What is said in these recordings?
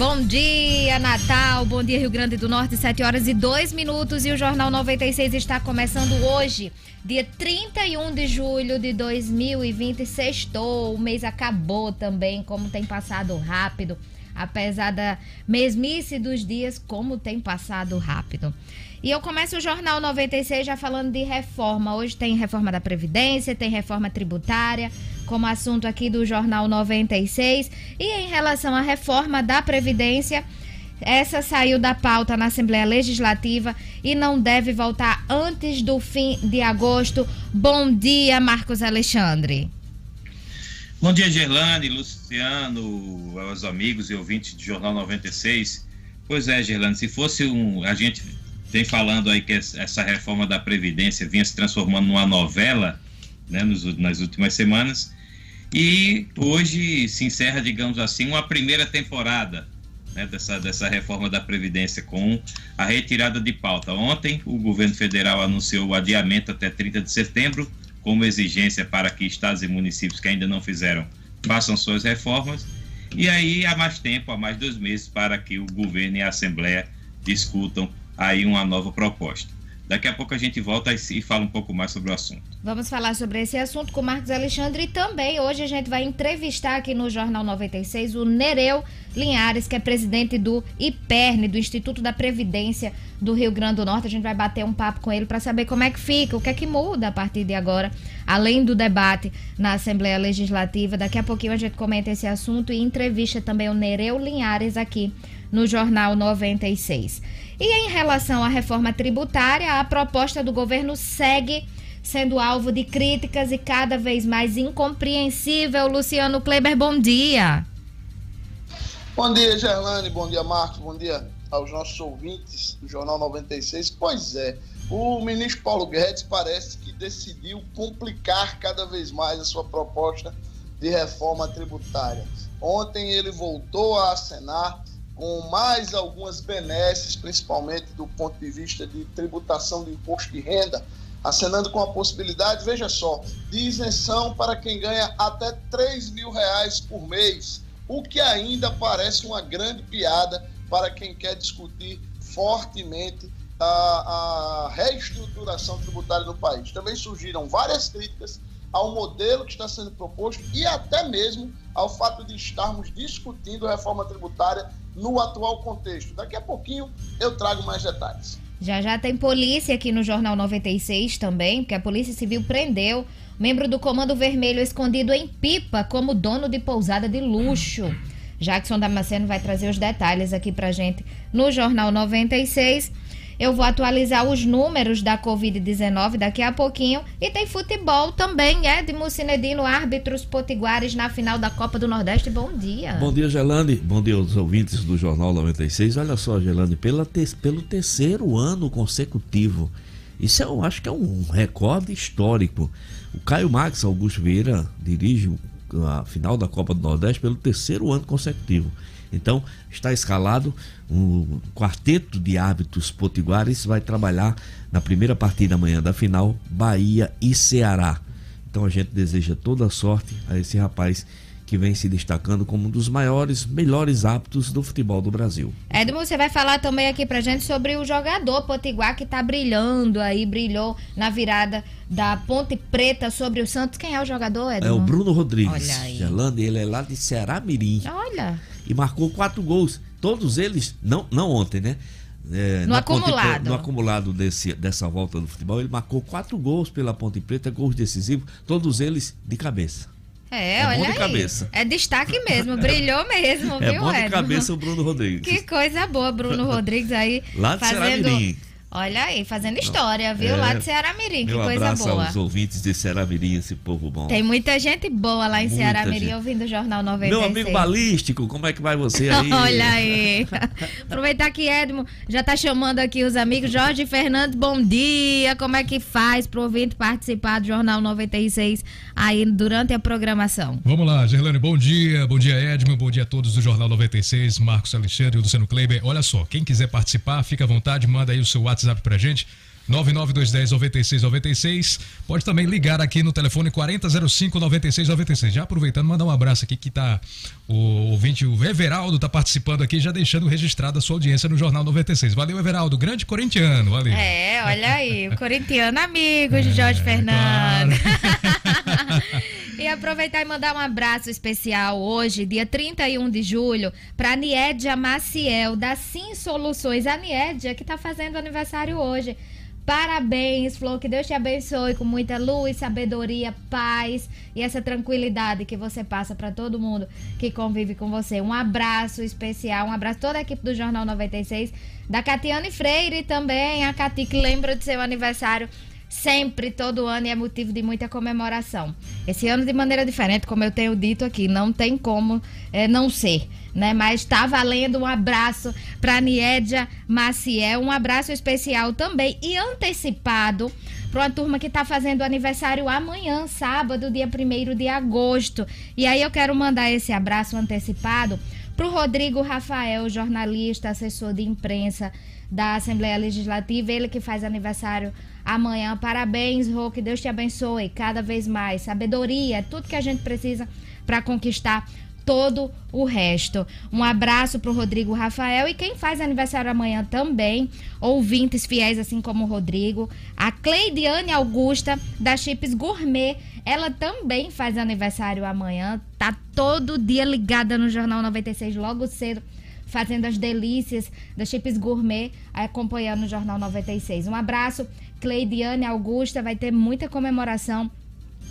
Bom dia, Natal. Bom dia, Rio Grande do Norte, 7 horas e 2 minutos. E o Jornal 96 está começando hoje, dia 31 de julho de 2026. O mês acabou também, como tem passado rápido. Apesar da mesmice dos dias, como tem passado rápido. E eu começo o Jornal 96 já falando de reforma. Hoje tem reforma da Previdência, tem reforma tributária, como assunto aqui do Jornal 96. E em relação à reforma da Previdência, essa saiu da pauta na Assembleia Legislativa e não deve voltar antes do fim de agosto. Bom dia, Marcos Alexandre. Bom dia, Gerlane, Luciano, aos amigos e ouvintes do Jornal 96. Pois é, Gerlane, se fosse um. A gente vem falando aí que essa reforma da Previdência vinha se transformando numa novela né, nos, nas últimas semanas. E hoje se encerra, digamos assim, uma primeira temporada né, dessa, dessa reforma da Previdência com a retirada de pauta. Ontem, o governo federal anunciou o adiamento até 30 de setembro, como exigência para que estados e municípios que ainda não fizeram façam suas reformas. E aí há mais tempo, há mais dois meses, para que o governo e a Assembleia discutam aí uma nova proposta. Daqui a pouco a gente volta e fala um pouco mais sobre o assunto. Vamos falar sobre esse assunto com Marcos Alexandre e também hoje a gente vai entrevistar aqui no Jornal 96 o Nereu Linhares, que é presidente do IPERN, do Instituto da Previdência do Rio Grande do Norte. A gente vai bater um papo com ele para saber como é que fica, o que é que muda a partir de agora, além do debate na Assembleia Legislativa. Daqui a pouquinho a gente comenta esse assunto e entrevista também o Nereu Linhares aqui no Jornal 96. E em relação à reforma tributária, a proposta do governo segue sendo alvo de críticas e cada vez mais incompreensível. Luciano Kleber, bom dia. Bom dia, Gerlane, bom dia, Marcos, bom dia aos nossos ouvintes do Jornal 96. Pois é, o ministro Paulo Guedes parece que decidiu complicar cada vez mais a sua proposta de reforma tributária. Ontem ele voltou a acenar com mais algumas benesses, principalmente do ponto de vista de tributação de imposto de renda, acenando com a possibilidade, veja só, de isenção para quem ganha até 3 mil reais por mês, o que ainda parece uma grande piada para quem quer discutir fortemente a, a reestruturação tributária do país. Também surgiram várias críticas ao modelo que está sendo proposto e até mesmo ao fato de estarmos discutindo reforma tributária no atual contexto. Daqui a pouquinho eu trago mais detalhes. Já já tem polícia aqui no Jornal 96 também, porque a Polícia Civil prendeu membro do Comando Vermelho escondido em pipa como dono de pousada de luxo. Jackson Damasceno vai trazer os detalhes aqui pra gente no Jornal 96. Eu vou atualizar os números da Covid-19 daqui a pouquinho. E tem futebol também, Edmo Cinedino, árbitros potiguares na final da Copa do Nordeste. Bom dia. Bom dia, Gelande. Bom dia aos ouvintes do Jornal 96. Olha só, Gelande, pela te pelo terceiro ano consecutivo. Isso eu acho que é um recorde histórico. O Caio Max Augusto Vieira dirige a final da Copa do Nordeste pelo terceiro ano consecutivo. Então, está escalado um quarteto de árbitros potiguares vai trabalhar na primeira partida amanhã da final, Bahia e Ceará. Então a gente deseja toda a sorte a esse rapaz que vem se destacando como um dos maiores, melhores aptos do futebol do Brasil. Edmo, você vai falar também aqui pra gente sobre o jogador potiguar que tá brilhando aí, brilhou na virada da Ponte Preta sobre o Santos. Quem é o jogador, Edmo? É o Bruno Rodrigues. Olha aí. Gelando, ele é lá de Ceará Mirim. Olha e marcou quatro gols. Todos eles, não, não ontem, né? É, no acumulado. No acumulado desse, dessa volta do futebol, ele marcou quatro gols pela Ponte Preta, gols decisivos, todos eles de cabeça. É, é olha aí. Cabeça. É destaque mesmo, brilhou mesmo, é viu, bom de cabeça o Bruno Rodrigues. Que coisa boa, Bruno Rodrigues aí Lá de fazendo Olha aí, fazendo história, viu? É, lá de Ceará Mirim, que coisa abraço boa. aos ouvintes de Ceará Mirim, esse povo bom. Tem muita gente boa lá em muita Ceará Mirim ouvindo o Jornal 96. Meu amigo balístico, como é que vai você aí? Olha aí. Aproveitar que Edmo já tá chamando aqui os amigos. Jorge Fernandes, bom dia. Como é que faz pro ouvinte participar do Jornal 96 aí durante a programação? Vamos lá, Gerlane, bom dia. Bom dia, Edmo. Bom dia a todos do Jornal 96. Marcos Alexandre e Luciano Kleiber. Olha só, quem quiser participar, fica à vontade, manda aí o seu WhatsApp WhatsApp pra gente. 99210-9696. Pode também ligar aqui no telefone 4005-9696. Já aproveitando, mandar um abraço aqui que tá o ouvinte, o Everaldo, tá participando aqui, já deixando registrada a sua audiência no Jornal 96. Valeu, Everaldo, grande corintiano, valeu. É, olha aí, o corintiano amigo de é, Jorge Fernando. Claro. E aproveitar e mandar um abraço especial hoje, dia 31 de julho, para Niédia Maciel, da Sim Soluções. A Niédia, que tá fazendo aniversário hoje. Parabéns, Flor. Que Deus te abençoe com muita luz, sabedoria, paz e essa tranquilidade que você passa para todo mundo que convive com você. Um abraço especial, um abraço a toda a equipe do Jornal 96, da Catiane Freire também, a Cati que lembra de seu aniversário sempre, todo ano, e é motivo de muita comemoração. Esse ano, de maneira diferente, como eu tenho dito aqui, não tem como é, não ser. Né? Mas está valendo um abraço para Niédia Maciel, um abraço especial também e antecipado para uma turma que está fazendo aniversário amanhã, sábado, dia 1 de agosto. E aí eu quero mandar esse abraço antecipado para o Rodrigo Rafael, jornalista, assessor de imprensa da Assembleia Legislativa, ele que faz aniversário amanhã. Parabéns, Rô, que Deus te abençoe cada vez mais. Sabedoria, tudo que a gente precisa para conquistar todo o resto. Um abraço para o Rodrigo Rafael e quem faz aniversário amanhã também, ouvintes fiéis assim como o Rodrigo, a Cleidiane Augusta da Chips Gourmet, ela também faz aniversário amanhã, tá todo dia ligada no Jornal 96 logo cedo fazendo as delícias da Chips Gourmet, acompanhando o Jornal 96. Um abraço, Cleidiane Augusta, vai ter muita comemoração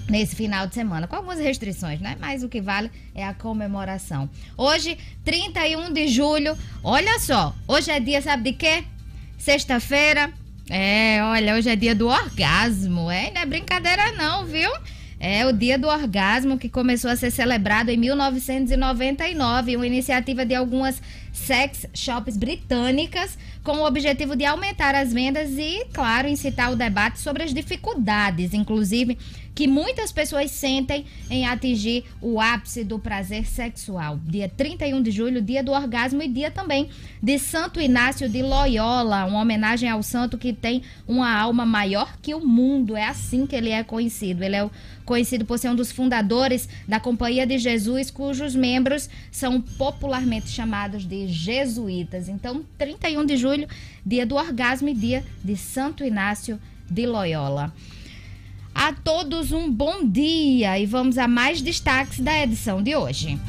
nesse final de semana, com algumas restrições, né? Mas o que vale é a comemoração. Hoje, 31 de julho, olha só, hoje é dia, sabe de quê? Sexta-feira. É, olha, hoje é dia do orgasmo, é? Não é brincadeira não, viu? É o Dia do Orgasmo que começou a ser celebrado em 1999, uma iniciativa de algumas sex shops britânicas com o objetivo de aumentar as vendas e, claro, incitar o debate sobre as dificuldades, inclusive, que muitas pessoas sentem em atingir o ápice do prazer sexual. Dia 31 de julho, dia do orgasmo e dia também de Santo Inácio de Loyola, uma homenagem ao santo que tem uma alma maior que o mundo. É assim que ele é conhecido. Ele é conhecido por ser um dos fundadores da Companhia de Jesus, cujos membros são popularmente chamados de jesuítas. Então, 31 de julho, dia do orgasmo e dia de Santo Inácio de Loyola. A todos um bom dia e vamos a mais destaques da edição de hoje.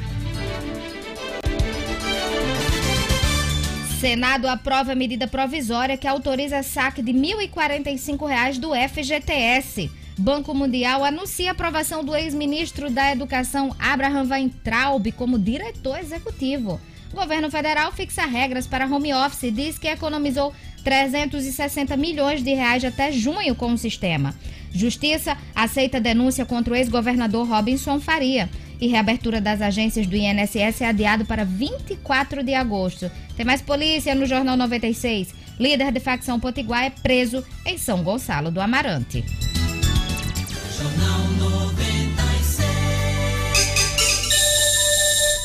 Senado aprova medida provisória que autoriza saque de R$ 1.045 do FGTS. Banco Mundial anuncia a aprovação do ex-ministro da Educação Abraham Weintraub como diretor executivo. O governo federal fixa regras para home office e diz que economizou 360 milhões de reais até junho com o sistema. Justiça aceita denúncia contra o ex-governador Robinson Faria. E reabertura das agências do INSS é adiado para 24 de agosto. Tem mais polícia no Jornal 96. Líder de facção Potiguar é preso em São Gonçalo do Amarante. Jornal 96.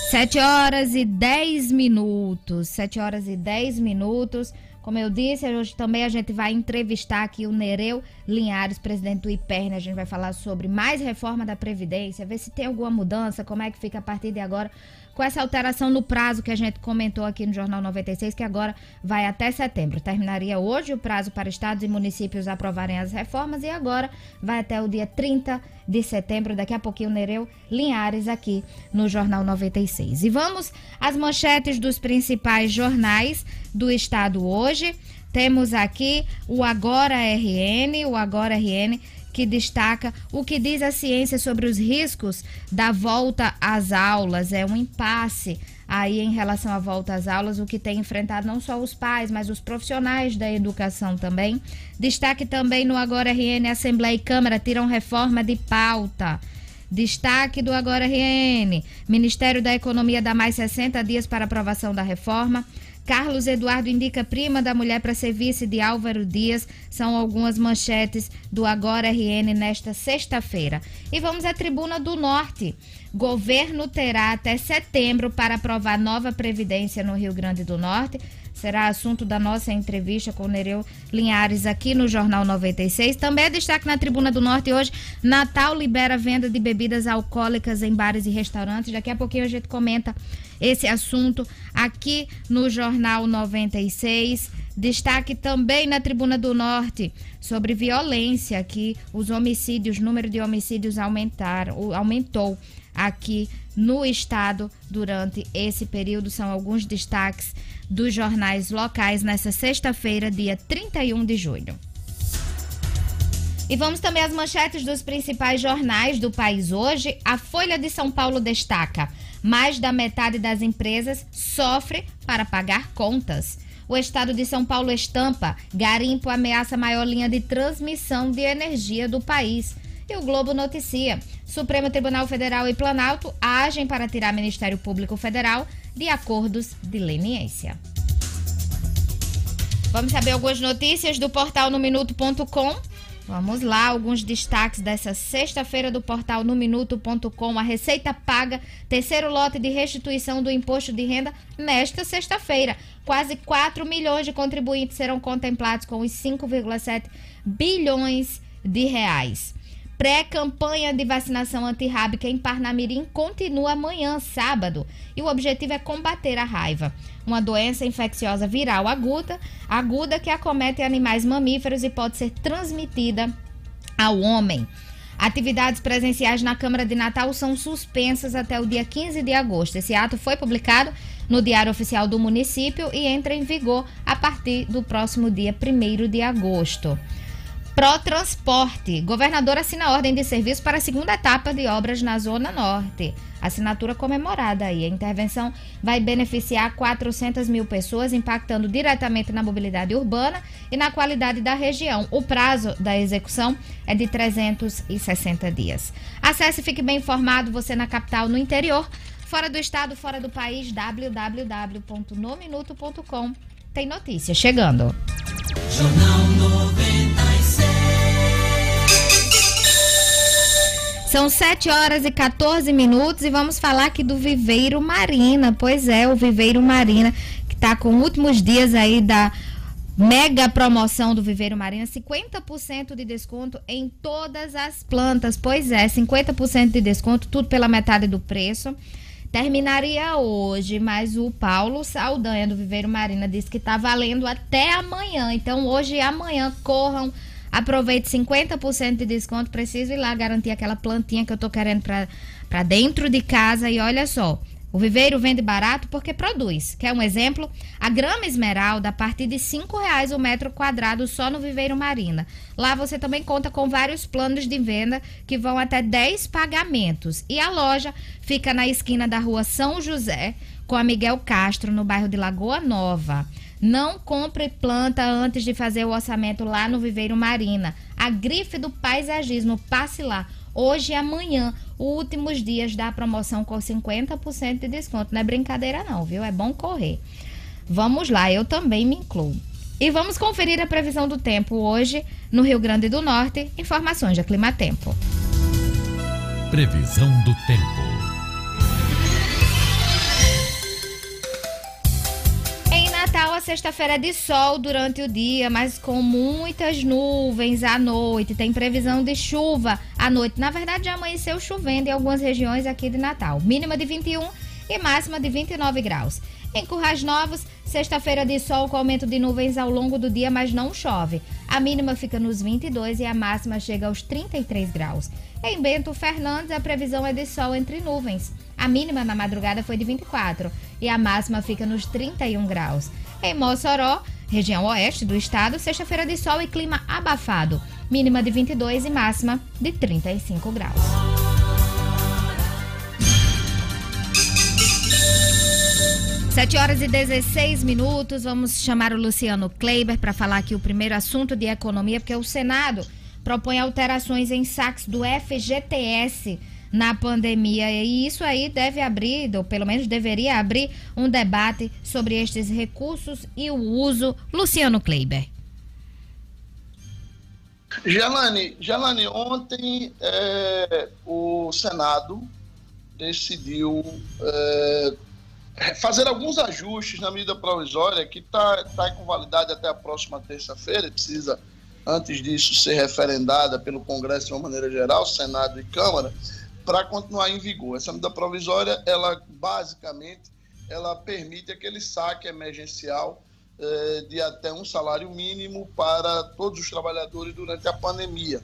7 horas e 10 minutos. 7 horas e 10 minutos. Como eu disse, hoje também a gente vai entrevistar aqui o Nereu Linhares, presidente do IPERN. A gente vai falar sobre mais reforma da Previdência, ver se tem alguma mudança, como é que fica a partir de agora com essa alteração no prazo que a gente comentou aqui no Jornal 96, que agora vai até setembro. Terminaria hoje o prazo para estados e municípios aprovarem as reformas e agora vai até o dia 30 de setembro. Daqui a pouquinho, Nereu Linhares aqui no Jornal 96. E vamos às manchetes dos principais jornais do estado hoje. Temos aqui o Agora RN, o Agora RN que destaca o que diz a ciência sobre os riscos da volta às aulas. É um impasse aí em relação à volta às aulas, o que tem enfrentado não só os pais, mas os profissionais da educação também. Destaque também no Agora RN, Assembleia e Câmara tiram reforma de pauta. Destaque do Agora RN: Ministério da Economia dá mais 60 dias para aprovação da reforma. Carlos Eduardo indica prima da mulher para ser vice de Álvaro Dias. São algumas manchetes do Agora RN nesta sexta-feira. E vamos à Tribuna do Norte. Governo terá até setembro para aprovar nova previdência no Rio Grande do Norte. será assunto da nossa entrevista com Nereu Linhares aqui no Jornal 96. Também é destaque na Tribuna do Norte hoje, Natal libera venda de bebidas alcoólicas em bares e restaurantes. Daqui a pouquinho a gente comenta esse assunto aqui no Jornal 96. Destaque também na Tribuna do Norte sobre violência, que os homicídios, o número de homicídios aumentaram, aumentou aqui no estado durante esse período. São alguns destaques dos jornais locais nessa sexta-feira, dia 31 de julho. E vamos também às manchetes dos principais jornais do país hoje. A Folha de São Paulo destaca: mais da metade das empresas sofre para pagar contas. O estado de São Paulo estampa: garimpo ameaça a maior linha de transmissão de energia do país. E o Globo noticia: Supremo Tribunal Federal e Planalto agem para tirar Ministério Público Federal de acordos de leniência. Vamos saber algumas notícias do portal no minuto.com. Vamos lá, alguns destaques dessa sexta-feira do portal no minuto.com. A Receita paga terceiro lote de restituição do imposto de renda nesta sexta-feira. Quase 4 milhões de contribuintes serão contemplados com os 5,7 bilhões de reais. Pré-campanha de vacinação antirrábica em Parnamirim continua amanhã, sábado, e o objetivo é combater a raiva, uma doença infecciosa viral aguda, aguda que acomete animais mamíferos e pode ser transmitida ao homem. Atividades presenciais na Câmara de Natal são suspensas até o dia 15 de agosto. Esse ato foi publicado no Diário Oficial do município e entra em vigor a partir do próximo dia 1 de agosto. Protransporte. Governador assina ordem de serviço para a segunda etapa de obras na Zona Norte. Assinatura comemorada aí. A intervenção vai beneficiar 400 mil pessoas, impactando diretamente na mobilidade urbana e na qualidade da região. O prazo da execução é de 360 dias. Acesse e fique bem informado, você na capital, no interior, fora do estado, fora do país, www.nominuto.com. Tem notícia chegando. Jornal 96. São 7 horas e 14 minutos e vamos falar aqui do Viveiro Marina. Pois é, o Viveiro Marina, que está com últimos dias aí da mega promoção do Viveiro Marina, 50% de desconto em todas as plantas. Pois é, 50% de desconto, tudo pela metade do preço. Terminaria hoje, mas o Paulo Saldanha do Viveiro Marina disse que está valendo até amanhã. Então, hoje e amanhã, corram, aproveite 50% de desconto. Preciso ir lá garantir aquela plantinha que eu tô querendo para dentro de casa. E olha só, o viveiro vende barato porque produz. Quer um exemplo? A grama esmeralda a partir de R$ reais o metro quadrado só no Viveiro Marina. Lá você também conta com vários planos de venda que vão até 10 pagamentos. E a loja fica na esquina da rua São José com a Miguel Castro, no bairro de Lagoa Nova. Não compre planta antes de fazer o orçamento lá no Viveiro Marina. A grife do paisagismo, passe lá hoje e amanhã, últimos dias da promoção com 50% de desconto. Não é brincadeira não, viu? É bom correr. Vamos lá, eu também me incluo. E vamos conferir a previsão do tempo hoje no Rio Grande do Norte. Informações da Climatempo. Previsão do tempo. Natal, a sexta-feira é de sol durante o dia, mas com muitas nuvens à noite. Tem previsão de chuva à noite. Na verdade, já amanheceu chovendo em algumas regiões aqui de Natal. Mínima de 21 e máxima de 29 graus. Em Currais Novos, sexta-feira de sol com aumento de nuvens ao longo do dia, mas não chove. A mínima fica nos 22 e a máxima chega aos 33 graus. Em Bento Fernandes, a previsão é de sol entre nuvens. A mínima na madrugada foi de 24 e a máxima fica nos 31 graus. Em Mossoró, região oeste do estado, sexta-feira de sol e clima abafado. Mínima de 22 e máxima de 35 graus. Sete horas e 16 minutos. Vamos chamar o Luciano Kleiber para falar aqui o primeiro assunto de economia, porque o Senado propõe alterações em saques do FGTS na pandemia. E isso aí deve abrir, ou pelo menos deveria abrir, um debate sobre estes recursos e o uso. Luciano Kleiber. Gelane, Gelane ontem é, o Senado decidiu é, fazer alguns ajustes na medida provisória que está tá com validade até a próxima terça-feira, precisa, antes disso, ser referendada pelo Congresso de uma maneira geral, Senado e Câmara, para continuar em vigor. Essa medida provisória, ela basicamente, ela permite aquele saque emergencial eh, de até um salário mínimo para todos os trabalhadores durante a pandemia.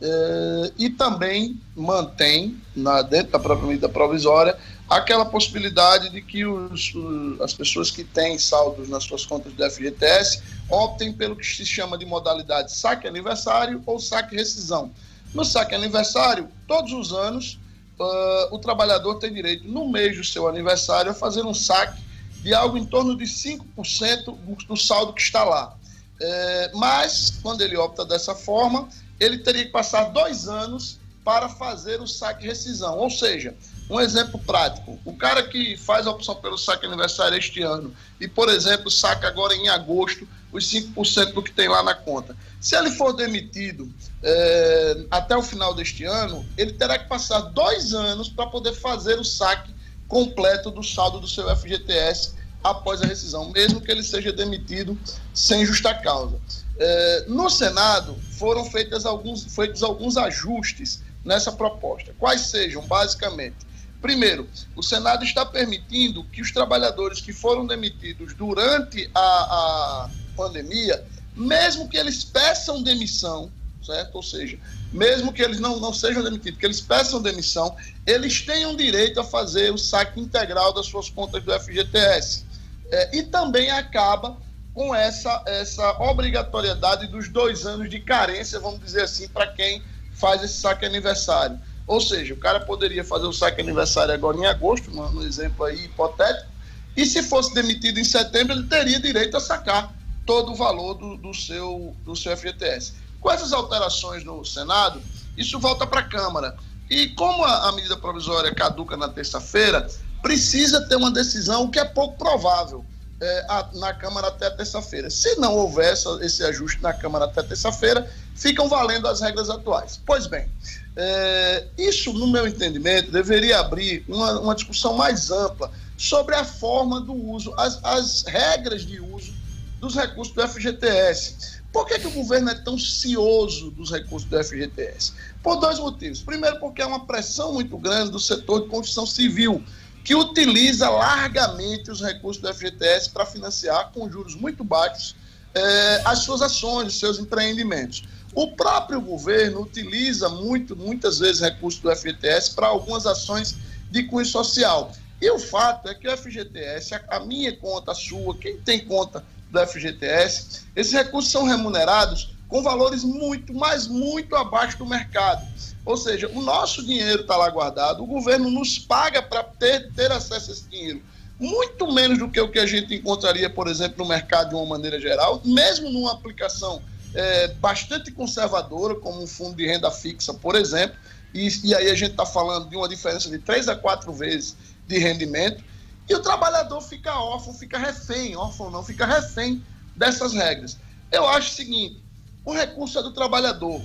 Eh, e também mantém, na, dentro da própria medida provisória, aquela possibilidade de que os, as pessoas que têm saldos nas suas contas do FGTS optem pelo que se chama de modalidade saque aniversário ou saque rescisão. No saque aniversário, todos os anos, uh, o trabalhador tem direito, no mês do seu aniversário, a fazer um saque de algo em torno de 5% do, do saldo que está lá. É, mas, quando ele opta dessa forma, ele teria que passar dois anos para fazer o saque rescisão. Ou seja, um exemplo prático: o cara que faz a opção pelo saque aniversário este ano e, por exemplo, saca agora em agosto os 5% do que tem lá na conta. Se ele for demitido é, até o final deste ano, ele terá que passar dois anos para poder fazer o saque completo do saldo do seu FGTS após a rescisão, mesmo que ele seja demitido sem justa causa. É, no Senado foram feitos alguns, feitos alguns ajustes nessa proposta. Quais sejam, basicamente? Primeiro, o Senado está permitindo que os trabalhadores que foram demitidos durante a, a pandemia, mesmo que eles peçam demissão, certo? Ou seja, mesmo que eles não, não sejam demitidos, que eles peçam demissão, eles tenham direito a fazer o saque integral das suas contas do FGTS. É, e também acaba com essa, essa obrigatoriedade dos dois anos de carência, vamos dizer assim, para quem faz esse saque aniversário. Ou seja, o cara poderia fazer o saque aniversário agora em agosto, no, exemplo aí hipotético, e se fosse demitido em setembro, ele teria direito a sacar todo o valor do, do, seu, do seu FGTS. Com essas alterações no Senado, isso volta para a Câmara. E como a, a medida provisória caduca na terça-feira, precisa ter uma decisão, o que é pouco provável é, a, na Câmara até terça-feira. Se não houver essa, esse ajuste na Câmara até terça-feira, ficam valendo as regras atuais. Pois bem, é, isso, no meu entendimento, deveria abrir uma, uma, discussão mais ampla sobre a forma do uso, as, as regras de uso dos recursos do FGTS. Por que, que, o governo é tão cioso dos recursos do FGTS? Por dois motivos. Primeiro, porque há uma pressão muito grande do setor de construção civil que utiliza largamente os recursos do FGTS para financiar, com juros muito baixos, eh, as suas ações, os seus empreendimentos. O próprio governo utiliza muito, muitas vezes recursos do FGTS para algumas ações de cunho social. E o fato é que o FGTS, a minha conta, a sua, quem tem conta do FGTS, esses recursos são remunerados com valores muito, mas muito abaixo do mercado. Ou seja, o nosso dinheiro está lá guardado, o governo nos paga para ter, ter acesso a esse dinheiro. Muito menos do que o que a gente encontraria, por exemplo, no mercado de uma maneira geral, mesmo numa aplicação é, bastante conservadora, como um fundo de renda fixa, por exemplo, e, e aí a gente está falando de uma diferença de três a quatro vezes de rendimento, e o trabalhador fica órfão, fica refém, órfão não, fica refém dessas regras. Eu acho o seguinte: o recurso é do trabalhador.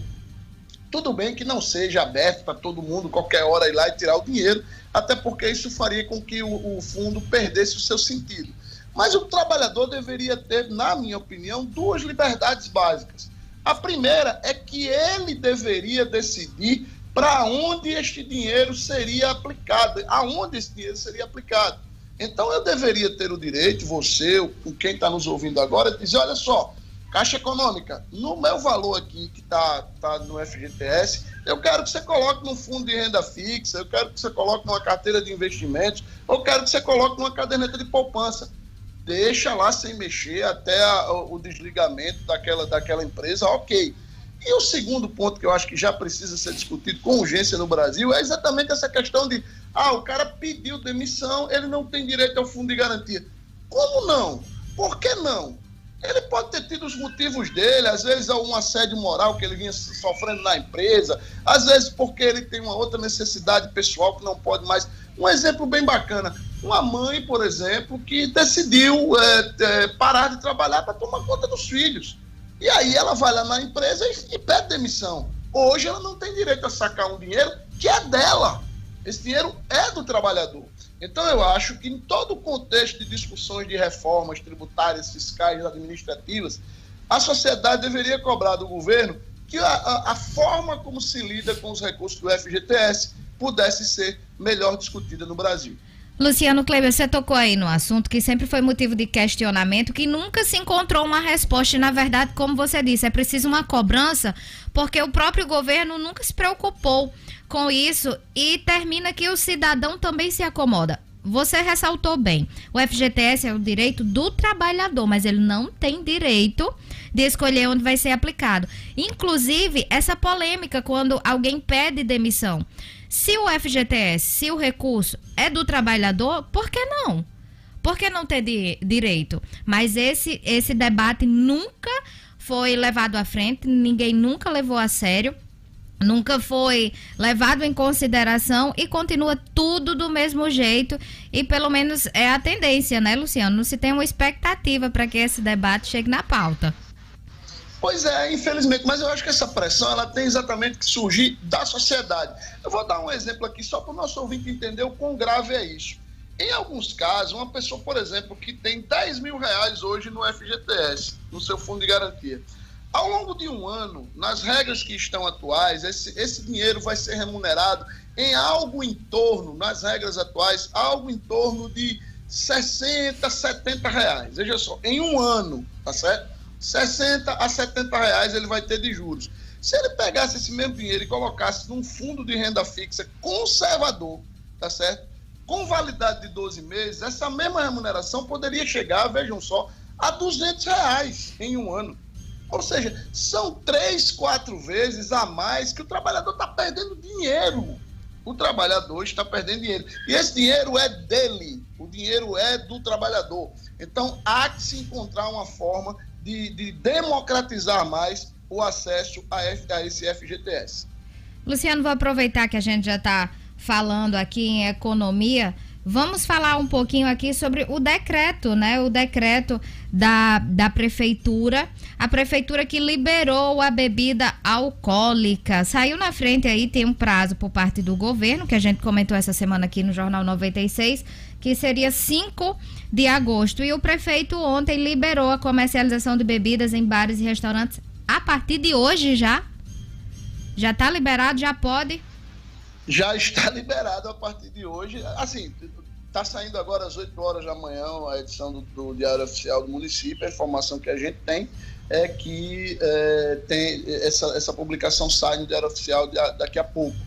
Tudo bem que não seja aberto para todo mundo, qualquer hora ir lá e tirar o dinheiro, até porque isso faria com que o, o fundo perdesse o seu sentido. Mas o trabalhador deveria ter, na minha opinião, duas liberdades básicas. A primeira é que ele deveria decidir para onde este dinheiro seria aplicado, aonde esse dinheiro seria aplicado. Então eu deveria ter o direito, você, quem está nos ouvindo agora, de dizer, olha só, Caixa Econômica, no meu valor aqui que está tá no FGTS, eu quero que você coloque num fundo de renda fixa, eu quero que você coloque numa carteira de investimentos, eu quero que você coloque numa caderneta de poupança. Deixa lá sem mexer até a, o desligamento daquela, daquela empresa, ok. E o segundo ponto que eu acho que já precisa ser discutido com urgência no Brasil é exatamente essa questão de, ah, o cara pediu demissão, ele não tem direito ao fundo de garantia. Como não? Por que não? Ele pode ter tido os motivos dele, às vezes é um assédio moral que ele vinha sofrendo na empresa, às vezes porque ele tem uma outra necessidade pessoal que não pode mais. Um exemplo bem bacana: uma mãe, por exemplo, que decidiu é, é, parar de trabalhar para tomar conta dos filhos. E aí ela vai lá na empresa e, e pede demissão. Hoje ela não tem direito a sacar um dinheiro que é dela. Esse dinheiro é do trabalhador. Então, eu acho que em todo o contexto de discussões de reformas tributárias, fiscais, administrativas, a sociedade deveria cobrar do governo que a, a, a forma como se lida com os recursos do FGTS pudesse ser melhor discutida no Brasil. Luciano Kleber, você tocou aí no assunto que sempre foi motivo de questionamento, que nunca se encontrou uma resposta. E, na verdade, como você disse, é preciso uma cobrança, porque o próprio governo nunca se preocupou com isso e termina que o cidadão também se acomoda. Você ressaltou bem, o FGTS é o direito do trabalhador, mas ele não tem direito de escolher onde vai ser aplicado. Inclusive, essa polêmica quando alguém pede demissão. Se o FGTS, se o recurso é do trabalhador, por que não? Por que não ter di direito? Mas esse, esse debate nunca foi levado à frente, ninguém nunca levou a sério nunca foi levado em consideração e continua tudo do mesmo jeito e pelo menos é a tendência, né, Luciano? Não se tem uma expectativa para que esse debate chegue na pauta. Pois é, infelizmente, mas eu acho que essa pressão ela tem exatamente que surgir da sociedade. Eu vou dar um exemplo aqui só para o nosso ouvinte entender o quão grave é isso. Em alguns casos, uma pessoa, por exemplo, que tem 10 mil reais hoje no FGTS, no seu fundo de garantia, ao longo de um ano, nas regras que estão atuais, esse, esse dinheiro vai ser remunerado em algo em torno, nas regras atuais, algo em torno de 60, 70 reais. Veja só, em um ano, tá certo? 60 a 70 reais ele vai ter de juros. Se ele pegasse esse mesmo dinheiro e colocasse num fundo de renda fixa conservador, tá certo? Com validade de 12 meses, essa mesma remuneração poderia chegar, vejam só, a 200 reais em um ano. Ou seja, são três, quatro vezes a mais que o trabalhador está perdendo dinheiro. O trabalhador está perdendo dinheiro. E esse dinheiro é dele. O dinheiro é do trabalhador. Então, há que se encontrar uma forma de, de democratizar mais o acesso a, F, a esse FGTS. Luciano, vou aproveitar que a gente já está falando aqui em economia. Vamos falar um pouquinho aqui sobre o decreto, né? O decreto da, da prefeitura. A prefeitura que liberou a bebida alcoólica. Saiu na frente aí, tem um prazo por parte do governo, que a gente comentou essa semana aqui no Jornal 96, que seria 5 de agosto. E o prefeito ontem liberou a comercialização de bebidas em bares e restaurantes a partir de hoje já. Já está liberado, já pode? Já está liberado a partir de hoje. Assim, está saindo agora às 8 horas da manhã a edição do, do, Diário Oficial do município. A informação que a gente tem é que é, tem essa, essa publicação sai no Diário Oficial daqui a pouco.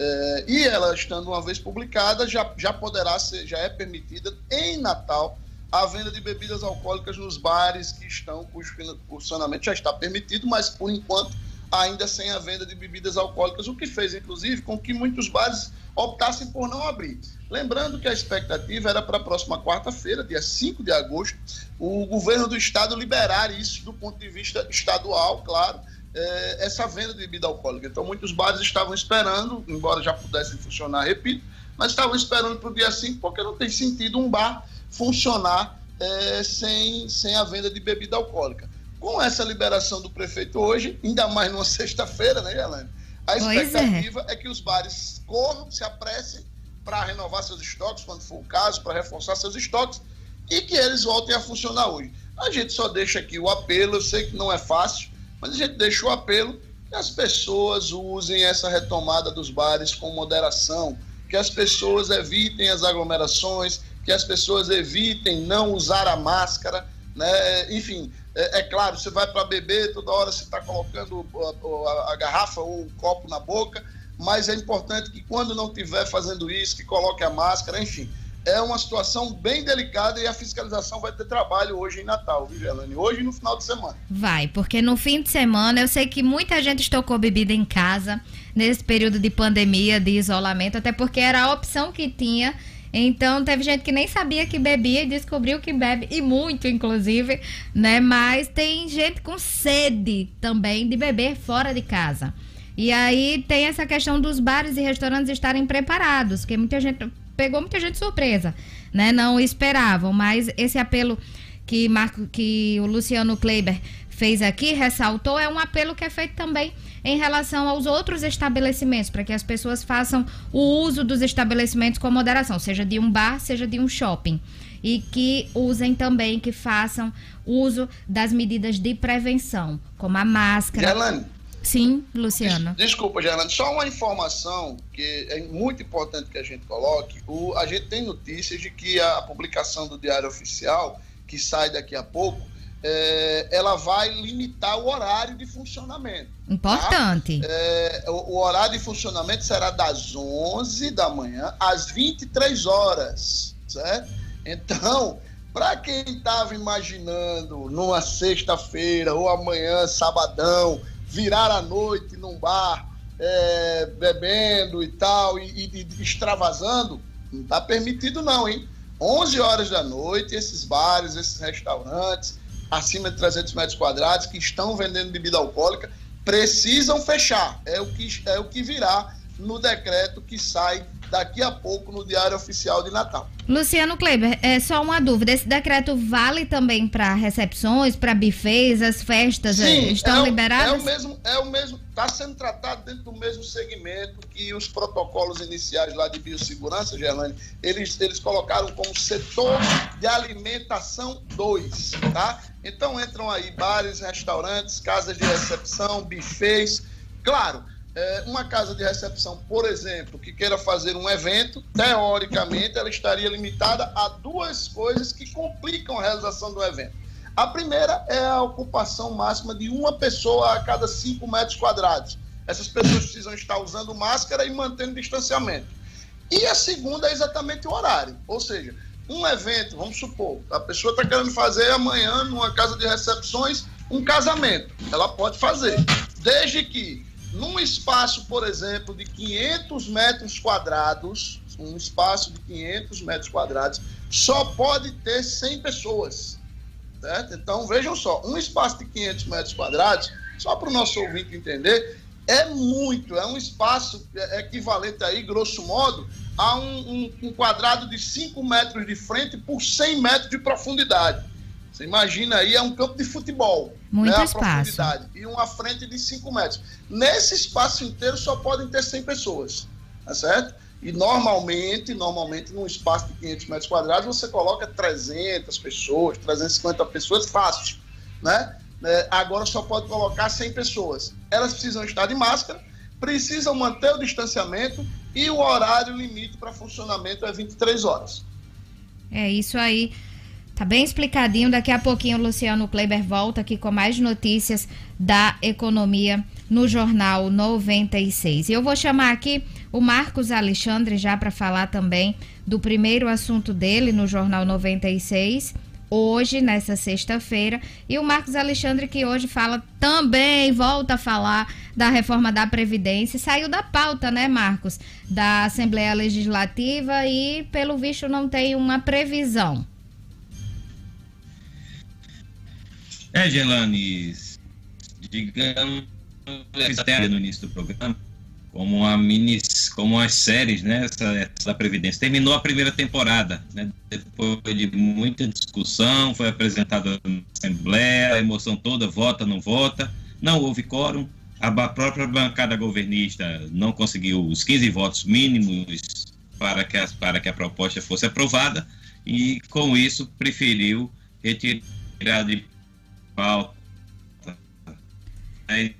É, e ela estando uma vez publicada, já, já poderá ser, já é permitida em Natal a venda de bebidas alcoólicas nos bares que estão, cujo funcionamento já está permitido, mas por enquanto ainda sem a venda de bebidas alcoólicas, o que fez, inclusive, com que muitos bares optassem por não abrir. Lembrando que a expectativa era para a próxima quarta-feira, dia 5 de agosto, o governo do estado liberar isso do ponto de vista estadual, claro, é, essa venda de bebida alcoólica. Então, muitos bares estavam esperando, embora já pudessem funcionar, repito, mas estavam esperando para o dia 5, porque não tem sentido um bar funcionar é, sem, sem a venda de bebida alcoólica. Com essa liberação do prefeito hoje, ainda mais numa sexta-feira, né, Helene? A é. expectativa é. é que os bares corram, se apressem para renovar seus estoques, quando for o caso, para reforçar seus estoques, e que eles voltem a funcionar hoje. A gente só deixa aqui o apelo, eu sei que não é fácil, mas a gente deixa o apelo que as pessoas usem essa retomada dos bares com moderação, que as pessoas evitem as aglomerações, que as pessoas evitem não usar a máscara, né? Enfim, é, é claro, você vai para beber, toda hora você está colocando a, a, a, garrafa ou o copo na boca, mas é importante que quando não estiver fazendo isso, que coloque a máscara, enfim é uma situação bem delicada e a fiscalização vai ter trabalho hoje em Natal, viu? Hoje e no final de semana. Vai, porque no fim de semana eu sei que muita gente estocou bebida em casa nesse período de pandemia, de isolamento, até porque era a opção que tinha. Então teve gente que nem sabia que bebia e descobriu que bebe, e muito, inclusive, né? Mas tem gente com sede também de beber fora de casa. E aí tem essa questão dos bares e restaurantes estarem preparados, porque muita gente pegou muita gente surpresa, né? Não esperavam, mas esse apelo que Marco, que o Luciano Kleiber fez aqui, ressaltou, é um apelo que é feito também em relação aos outros estabelecimentos, para que as pessoas façam o uso dos estabelecimentos com moderação, seja de um bar, seja de um shopping. E que usem também, que façam uso das medidas de prevenção, como a máscara. Gelane, Sim, Luciano. Desculpa, Gerlando, só uma informação que é muito importante que a gente coloque. O, a gente tem notícias de que a publicação do Diário Oficial, que sai daqui a pouco, é, ela vai limitar o horário de funcionamento. Importante. Tá? É, o, o, horário de funcionamento será das 11 da manhã às 23 horas, certo? Então, para quem estava imaginando numa sexta-feira ou amanhã, sabadão, virar a noite num bar, é, bebendo e tal, e, e, e extravasando, não está permitido não, hein? 11 horas da noite, esses bares, esses restaurantes, acima de 300 metros quadrados, que estão vendendo bebida alcoólica, precisam fechar. É o que, é o que virá no decreto que sai daqui a pouco no Diário Oficial de Natal. Luciano Kleber, é só uma dúvida. Esse decreto vale também para recepções, para bufês, as festas Sim, é, estão é liberadas? É o mesmo, é o mesmo, está sendo tratado dentro do mesmo segmento que os protocolos iniciais lá de biossegurança, Gerlane, eles, eles colocaram como setor de alimentação 2, tá? Então entram aí bares, restaurantes, casas de recepção, bufês, claro, é, uma casa de recepção, por exemplo, que queira fazer um evento, teoricamente ela estaria limitada a duas coisas que complicam a realização do evento. A primeira é a ocupação máxima de uma pessoa a cada cinco metros quadrados. Essas pessoas precisam estar usando máscara e mantendo distanciamento. E a segunda é exatamente o horário. Ou seja, um evento, vamos supor, a pessoa está querendo fazer amanhã, numa casa de recepções, um casamento. Ela pode fazer, desde que num espaço, por exemplo, de 500 metros quadrados, um espaço de 500 metros quadrados, só pode ter 100 pessoas. Certo? Então, vejam só, um espaço de 500 metros quadrados, só para o nosso ouvinte entender, é muito, é um espaço equivalente aí, grosso modo, a um, um, um quadrado de 5 metros de frente por 100 metros de profundidade. Você imagina aí, é um campo de futebol. Muito né, espaço. E uma frente de 5 metros. Nesse espaço inteiro só podem ter 100 pessoas, tá certo? E normalmente, normalmente, num espaço de 500 metros quadrados, você coloca 300 pessoas, 350 pessoas, fácil, né? É, agora só pode colocar 100 pessoas. Elas precisam estar de máscara, precisam manter o distanciamento e o horário limite para funcionamento é 23 horas. É isso aí. Tá bem explicadinho. Daqui a pouquinho o Luciano Kleber volta aqui com mais notícias da economia no Jornal 96. E eu vou chamar aqui o Marcos Alexandre já para falar também do primeiro assunto dele no Jornal 96 hoje, nessa sexta-feira. E o Marcos Alexandre, que hoje fala também, volta a falar da reforma da Previdência. Saiu da pauta, né, Marcos? Da Assembleia Legislativa e, pelo visto, não tem uma previsão. É, Gelane, digamos, até no início do programa, como uma mini, como as séries, né, essa, essa Previdência. Terminou a primeira temporada, né, depois de muita discussão, foi apresentada na Assembleia, a emoção toda, vota, não vota, não houve quórum, a própria bancada governista não conseguiu os 15 votos mínimos para que, a, para que a proposta fosse aprovada e, com isso, preferiu retirar de pauta. Aí,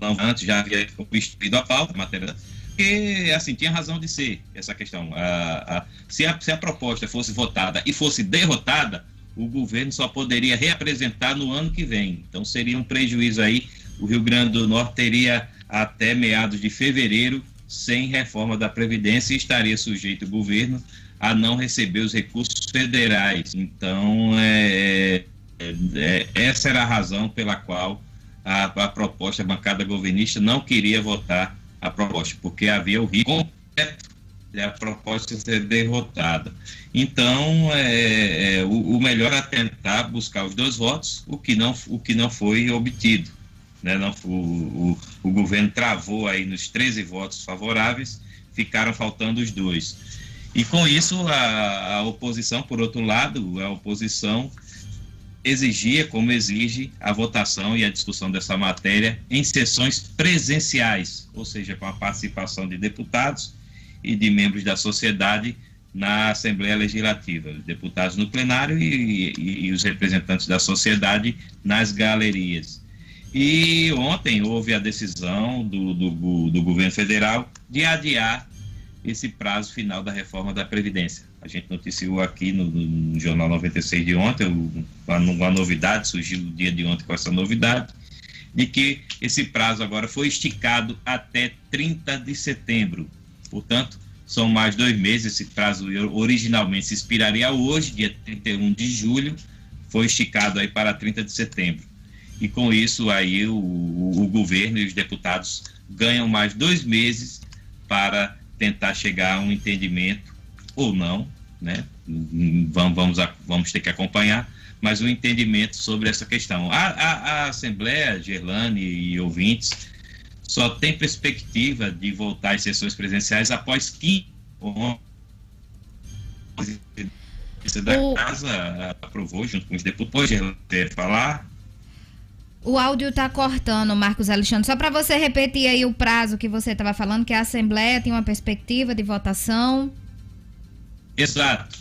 não, antes já havia visto a pauta, a matéria, porque, assim, tinha razão de ser essa questão. A, a, se, a, se a proposta fosse votada e fosse derrotada, o governo só poderia reapresentar no ano que vem. Então, seria um prejuízo aí. O Rio Grande do Norte teria até meados de fevereiro sem reforma da Previdência e estaria sujeito o governo a não receber os recursos federais. Então, é, é, é, essa era a razão pela qual a, a, proposta, a bancada governista não queria votar a proposta, porque havia o risco completo de a proposta ser derrotada. Então, é, é, o, o, melhor é tentar buscar os dois votos, o que não, o que não foi obtido. Né? Não, o, o, o governo travou aí nos 13 votos favoráveis, ficaram faltando os dois. E com isso, a, a oposição, por outro lado, a oposição exigia, como exige, a votação e a discussão dessa matéria em sessões presenciais, ou seja, com a participação de deputados e de membros da sociedade na Assembleia Legislativa, deputados no plenário e, e, e os representantes da sociedade nas galerias. E ontem houve a decisão do, do, do governo federal de adiar esse prazo final da reforma da Previdência. A gente noticiou aqui no, no Jornal 96 de ontem, uma, uma novidade, surgiu o dia de ontem com essa novidade, de que esse prazo agora foi esticado até 30 de setembro. Portanto, são mais dois meses. Esse prazo originalmente se expiraria hoje, dia 31 de julho, foi esticado aí para 30 de setembro. E com isso aí o, o governo e os deputados ganham mais dois meses para tentar chegar a um entendimento ou não, né? Vamos, vamos, vamos ter que acompanhar, mas um entendimento sobre essa questão. A, a, a Assembleia, Gerlane e ouvintes, só tem perspectiva de voltar às sessões presenciais após que da o... casa aprovou junto com os deputados. Pode falar? O áudio está cortando, Marcos Alexandre. Só para você repetir aí o prazo que você estava falando, que a Assembleia tem uma perspectiva de votação. Exato.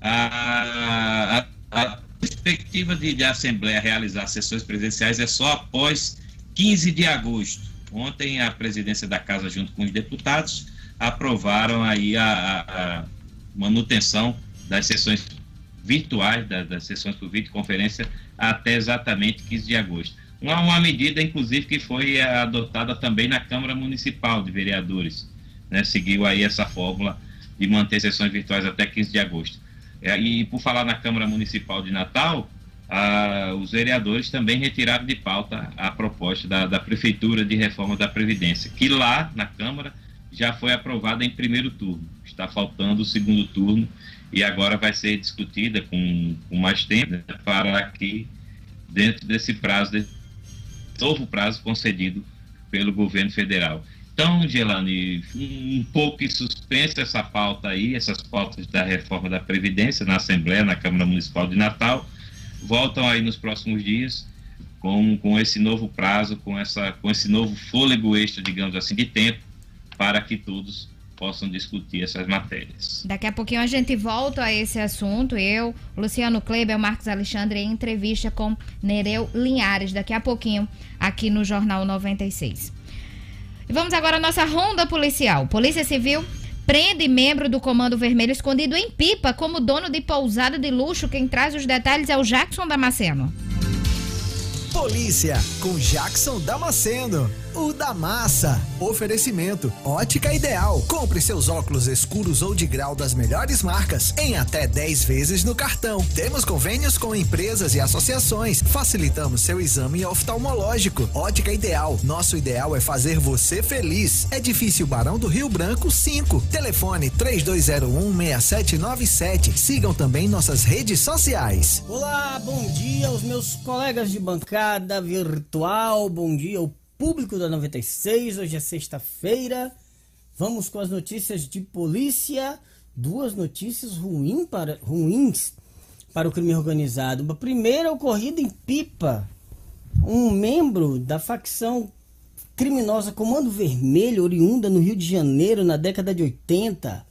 A, a, a perspectiva de, de a Assembleia realizar sessões presenciais é só após 15 de agosto. Ontem, a presidência da Casa, junto com os deputados, aprovaram aí a, a, manutenção das sessões virtuais, das, das sessões por videoconferência, até exatamente 15 de agosto. Uma, uma medida, inclusive, que foi adotada também na Câmara Municipal de Vereadores. Né? Seguiu aí essa fórmula de manter sessões virtuais até 15 de agosto. É, e por falar na Câmara Municipal de Natal, os vereadores também retiraram de pauta a proposta da, da Prefeitura de reforma da Previdência, que lá na Câmara já foi aprovada em primeiro turno. Está faltando o segundo turno e agora vai ser discutida com, com mais tempo né, para que, dentro desse prazo, desse novo prazo concedido pelo governo federal. Então, Gelane, um pouco em suspenso essa pauta aí, essas pautas da reforma da Previdência na Assembleia, na Câmara Municipal de Natal, voltam aí nos próximos dias com, com esse novo prazo, com, essa, com esse novo fôlego extra, digamos assim, de tempo, para que todos possam discutir essas matérias. Daqui a pouquinho a gente volta a esse assunto. Eu, Luciano Kleber, Marcos Alexandre, em entrevista com Nereu Linhares, daqui a pouquinho, aqui no Jornal 96. E vamos agora à nossa ronda policial. Polícia Civil prende membro do Comando Vermelho escondido em pipa como dono de pousada de luxo. Quem traz os detalhes é o Jackson Damasceno. Polícia com Jackson Damasceno. O da massa. Oferecimento. Ótica Ideal. Compre seus óculos escuros ou de grau das melhores marcas em até 10 vezes no cartão. Temos convênios com empresas e associações. Facilitamos seu exame oftalmológico. Ótica Ideal. Nosso ideal é fazer você feliz. Edifício Barão do Rio Branco 5. Telefone 3201 6797. Sigam também nossas redes sociais. Olá, bom dia aos meus colegas de bancada virtual. Bom dia ao público da 96. Hoje é sexta-feira. Vamos com as notícias de polícia. Duas notícias ruim para, ruins para o crime organizado. Uma primeira ocorrida em Pipa. Um membro da facção criminosa Comando Vermelho, oriunda no Rio de Janeiro na década de 80,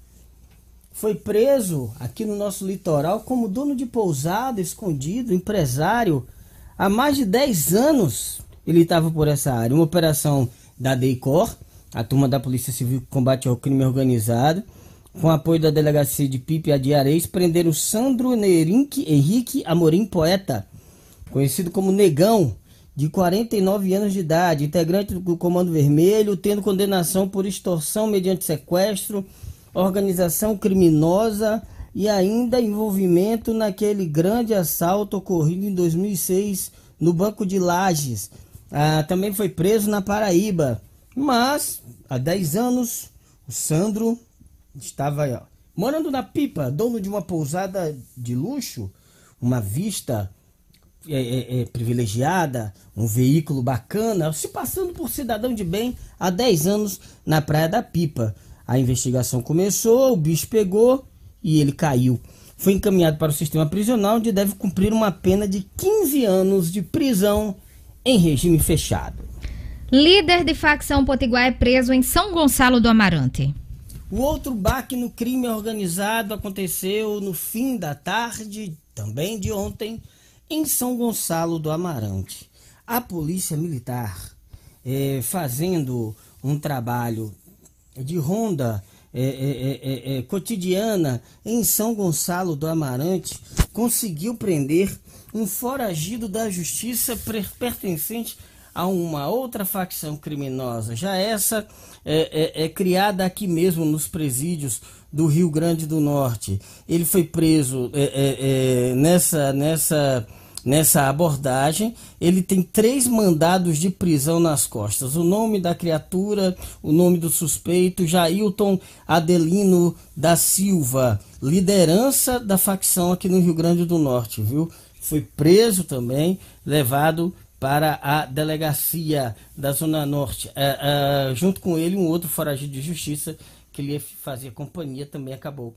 foi preso aqui no nosso litoral como dono de pousada, escondido, empresário, há mais de 10 anos ele estava por essa área. Uma operação da DEICOR, a turma da Polícia Civil que combate ao crime organizado, com apoio da delegacia de Pipe Areis, prenderam Sandro Nerink Henrique Amorim Poeta, conhecido como Negão, de 49 anos de idade, integrante do Comando Vermelho, tendo condenação por extorsão mediante sequestro, organização criminosa e ainda envolvimento naquele grande assalto ocorrido em 2006 no Banco de Lages, ah, também foi preso na Paraíba. Mas, há 10 anos, o Sandro estava ó, morando na Pipa, dono de uma pousada de luxo, uma vista é, é, é, privilegiada, um veículo bacana, se passando por cidadão de bem há 10 anos na Praia da Pipa. A investigação começou, o bicho pegou e ele caiu. foi encaminhado para o sistema prisional, onde deve cumprir uma pena de 15 anos de prisão em regime fechado. Líder de facção Potiguar é preso em São Gonçalo do Amarante. O outro baque no crime organizado aconteceu no fim da tarde, também de ontem, em São Gonçalo do Amarante. A polícia militar, é, fazendo um trabalho de ronda é é, cotidiana em São Gonçalo do Amarante, conseguiu prender um foragido da justiça pertencente a uma outra facção criminosa. Já essa é, criada aqui mesmo nos presídios do Rio Grande do Norte. Ele foi preso nessa nessa Nessa abordagem, ele tem três mandados de prisão nas costas. O nome da criatura, o nome do suspeito, Jailton Adelino da Silva, liderança da facção aqui no Rio Grande do Norte, viu? Foi preso também, levado para a delegacia da Zona Norte. É, é, junto com ele, um outro foragido de justiça que lhe fazia companhia também acabou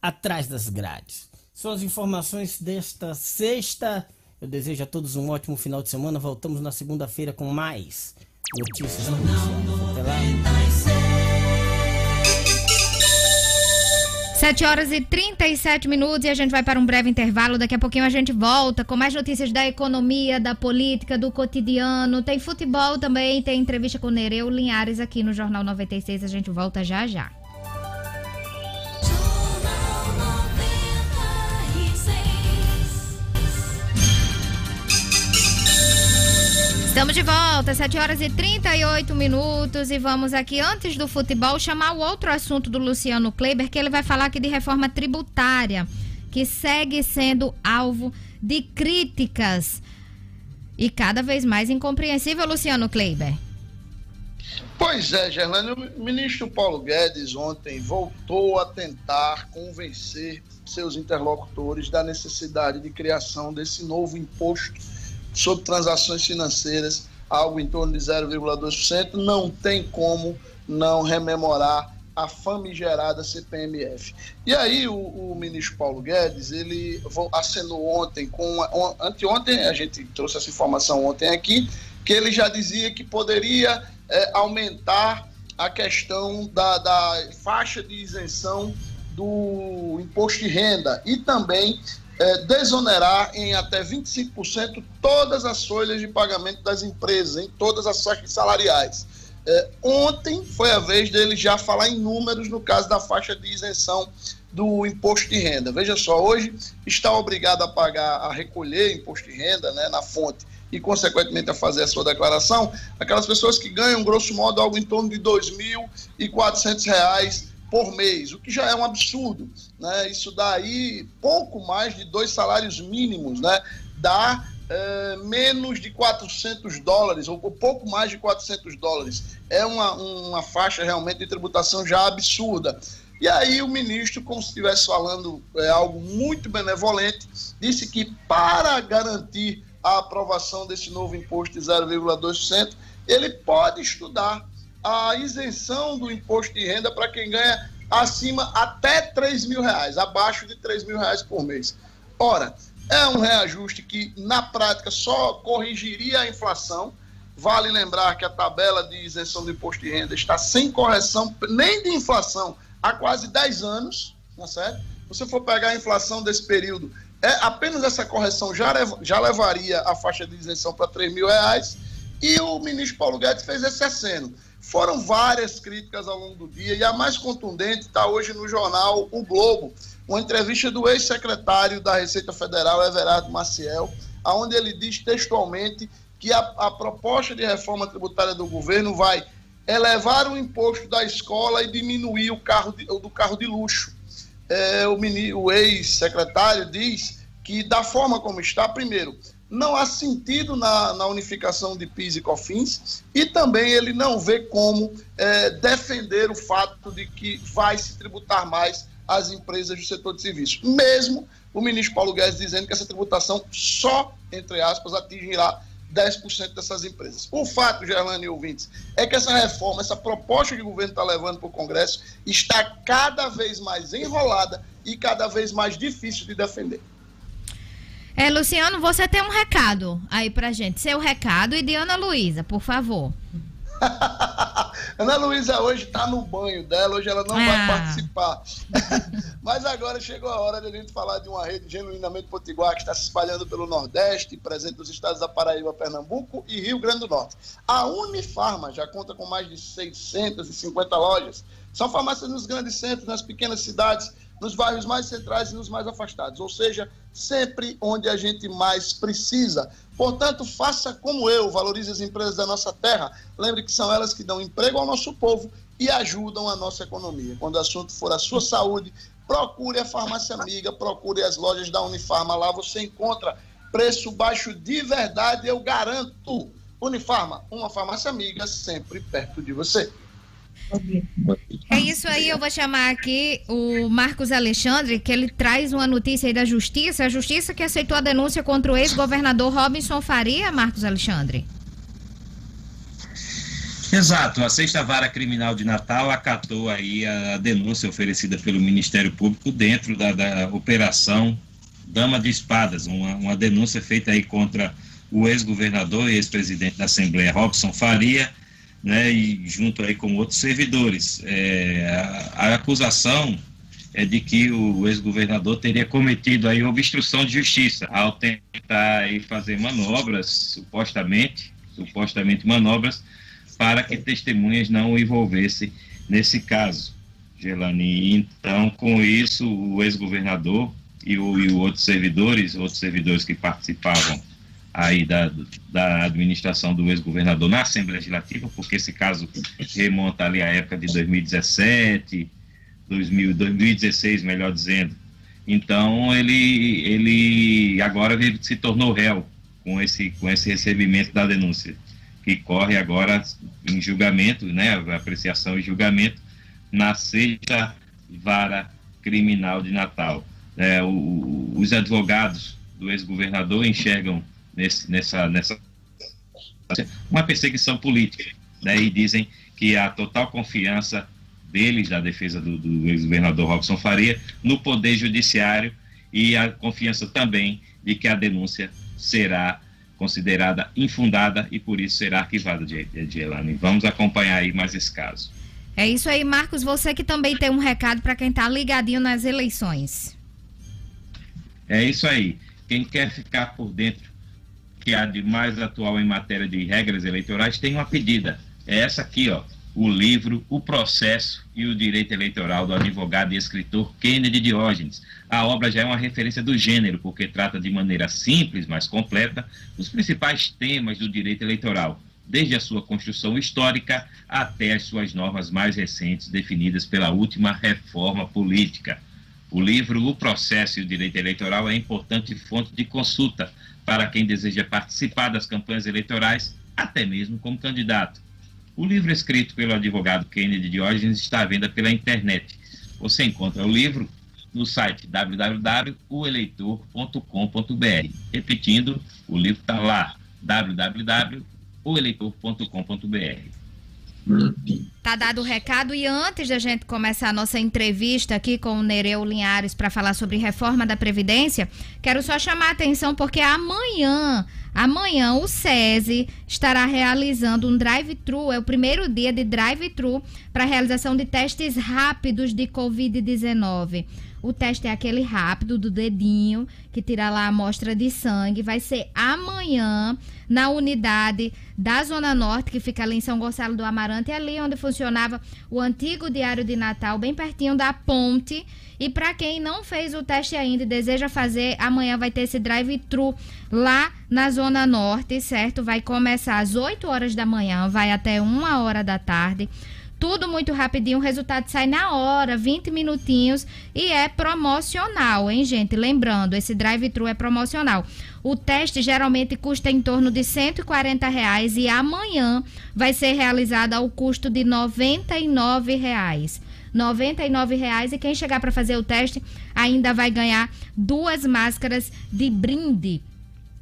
atrás das grades. São as informações desta sexta eu desejo a todos um ótimo final de semana. Voltamos na segunda-feira com mais notícias. Até lá. 7 horas e 37 minutos e a gente vai para um breve intervalo. Daqui a pouquinho a gente volta com mais notícias da economia, da política, do cotidiano. Tem futebol também, tem entrevista com Nereu Linhares aqui no Jornal 96. A gente volta já já. Estamos de volta, 7 horas e 38 minutos e vamos aqui, antes do futebol, chamar o outro assunto do Luciano Kleiber, que ele vai falar aqui de reforma tributária, que segue sendo alvo de críticas e cada vez mais incompreensível, Luciano Kleiber. Pois é, Gerlane, o ministro Paulo Guedes ontem voltou a tentar convencer seus interlocutores da necessidade de criação desse novo imposto sobre transações financeiras, algo em torno de 0,2%, não tem como não rememorar a famigerada CPMF. E aí o, o, ministro Paulo Guedes, ele acenou ontem, com anteontem, a gente trouxe essa informação ontem aqui, que ele já dizia que poderia é, aumentar a questão da, da faixa de isenção do imposto de renda e também é, desonerar em até 25% todas as folhas de pagamento das empresas, em todas as faixas salariais. É, ontem foi a vez dele já falar em números no caso da faixa de isenção do imposto de renda. Veja só, hoje está obrigado a pagar, a recolher imposto de renda né, na fonte e, consequentemente, a fazer a sua declaração, aquelas pessoas que ganham, grosso modo, algo em torno de R$ 2.400 por mês, o que já é um absurdo. Né? Isso dá aí pouco mais de dois salários mínimos, né? dá é, menos de 400 dólares, ou pouco mais de 400 dólares. É uma, uma faixa realmente de tributação já absurda. E aí o ministro, como se estivesse falando é, algo muito benevolente, disse que para garantir a aprovação desse novo imposto de 0,2%, ele pode estudar a isenção do imposto de renda para quem ganha acima até 3 mil reais, abaixo de 3 mil reais por mês. Ora, é um reajuste que, na prática, só corrigiria a inflação. Vale lembrar que a tabela de isenção do imposto de renda está sem correção nem de inflação há quase 10 anos, tá certo? Se você for pegar a inflação desse período, é apenas essa correção já, já levaria a faixa de isenção para 3 mil reais. E o ministro Paulo Guedes fez esse aceno. Foram várias críticas ao longo do dia e a mais contundente está hoje no jornal O Globo, uma entrevista do ex-secretário da Receita Federal, Everardo Maciel, onde ele diz textualmente que a, a proposta de reforma tributária do governo vai elevar o imposto da escola e diminuir o carro de, do carro de luxo. É, o, o ex-secretário diz que, da forma como está, primeiro, não há sentido na, na, unificação de PIS e COFINS e também ele não vê como é, defender o fato de que vai se tributar mais as empresas do setor de serviços. Mesmo o ministro Paulo Guedes dizendo que essa tributação só, entre aspas, atingirá 10% dessas empresas. O fato, Gerlane e ouvintes, é que essa reforma, essa proposta que o governo está levando para o Congresso, está cada vez mais enrolada e cada vez mais difícil de defender. É, Luciano, você tem um recado aí pra gente. Seu recado e de Ana Luísa, por favor. Ana Luísa hoje está no banho dela, hoje ela não ah. vai participar. Mas agora chegou a hora de a gente falar de uma rede genuinamente potiguar que está se espalhando pelo Nordeste, presente nos estados da Paraíba, Pernambuco e Rio Grande do Norte. A Unifarma já conta com mais de 650 lojas. São farmácias nos grandes centros, nas pequenas cidades, nos bairros mais centrais e nos mais afastados, ou seja, sempre onde a gente mais precisa. Portanto, faça como eu, valorize as empresas da nossa terra. Lembre que são elas que dão emprego ao nosso povo e ajudam a nossa economia. Quando o assunto for a sua saúde, procure a farmácia amiga, procure as lojas da Unifarma. Lá você encontra preço baixo de verdade, eu garanto. Unifarma, uma farmácia amiga sempre perto de você. É isso aí, eu vou chamar aqui o Marcos Alexandre, que ele traz uma notícia aí da Justiça. A Justiça que aceitou a denúncia contra o ex-governador Robinson Faria, Marcos Alexandre. Exato, a sexta vara criminal de Natal acatou aí a denúncia oferecida pelo Ministério Público dentro da, da operação Dama de Espadas, uma, uma denúncia feita aí contra o ex-governador e ex-presidente da Assembleia, Robson Faria, né, e junto aí com outros servidores. É, a, a, acusação é de que o ex-governador teria cometido aí obstrução de justiça ao tentar aí fazer manobras, supostamente, supostamente manobras, para que testemunhas não o envolvessem nesse caso, Gelani. Então, com isso, o ex-governador e o, e outros servidores, outros servidores que participavam aí da, da administração do ex-governador na Assembleia Legislativa, porque esse caso remonta ali à época de 2017, 2000, 2016, melhor dizendo. Então ele, ele agora ele se tornou réu com esse, com esse recebimento da denúncia, que corre agora em julgamento, né, apreciação e julgamento na sexta vara criminal de Natal. É, o, os advogados do ex-governador enxergam nesse, nessa, nessa uma perseguição política, né? E dizem que a total confiança deles, da defesa do, do ex-governador Robson Faria, no poder judiciário e a confiança também de que a denúncia será considerada infundada e por isso será arquivada de, de Elane. Vamos acompanhar aí mais esse caso. É isso aí, Marcos. Você que também tem um recado para quem está ligadinho nas eleições. É isso aí. Quem quer ficar por dentro que há de mais atual em matéria de regras eleitorais tem uma pedida. É essa aqui, ó, o livro O Processo e o Direito Eleitoral do advogado e escritor Kennedy Diógenes. A obra já é uma referência do gênero, porque trata de maneira simples, mas completa, os principais temas do direito eleitoral, desde a sua construção histórica até as suas normas mais recentes, definidas pela última reforma política. O livro O Processo e o Direito Eleitoral é importante fonte de consulta para quem deseja participar das campanhas eleitorais, até mesmo como candidato. O livro escrito pelo advogado Kennedy Diógenes está à venda pela internet. Você encontra o livro no site www.oeleitor.com.br. Repetindo, o livro está lá, www.oeleitor.com.br. Tá dado o recado e antes da gente começar a nossa entrevista aqui com o Nereu Linhares para falar sobre reforma da Previdência, quero só chamar a atenção porque amanhã, amanhã o SESI estará realizando um drive-thru, é o primeiro dia de drive-thru para realização de testes rápidos de COVID-19. O teste é aquele rápido do dedinho, que tira lá a amostra de sangue. Vai ser amanhã na unidade da Zona Norte, que fica ali em São Gonçalo do Amarante, ali onde funcionava o antigo Diário de Natal, bem pertinho da ponte. E para quem não fez o teste ainda e deseja fazer, amanhã vai ter esse drive-thru lá na Zona Norte, certo? Vai começar às 8 horas da manhã, vai até 1 hora da tarde. Tudo muito rapidinho, o resultado sai na hora, 20 minutinhos e é promocional, hein, gente? Lembrando, esse drive-thru é promocional. O teste geralmente custa em torno de 140 reais e amanhã vai ser realizado ao custo de 99 reais. 99 reais e quem chegar para fazer o teste ainda vai ganhar duas máscaras de brinde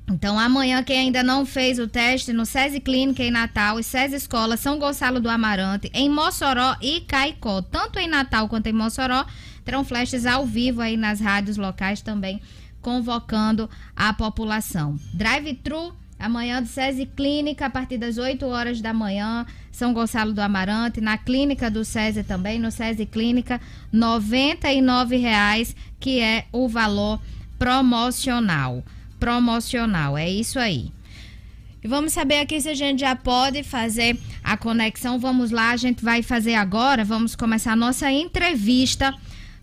Então, amanhã, quem ainda não fez o teste no SESI Clínica em Natal e SESI Escola São Gonçalo do Amarante, em Mossoró e Caicó, tanto em Natal quanto em Mossoró, terão flashes ao vivo aí nas rádios locais também, convocando a população. Drive-thru amanhã do SESI Clínica, a partir das 8 horas da manhã, São Gonçalo do Amarante, na clínica do SESI também, no SESI Clínica, R$ 99,00, que é o valor promocional promocional. É isso aí. E vamos saber aqui se a gente já pode fazer a conexão. Vamos lá, a gente vai fazer agora. Vamos começar a nossa entrevista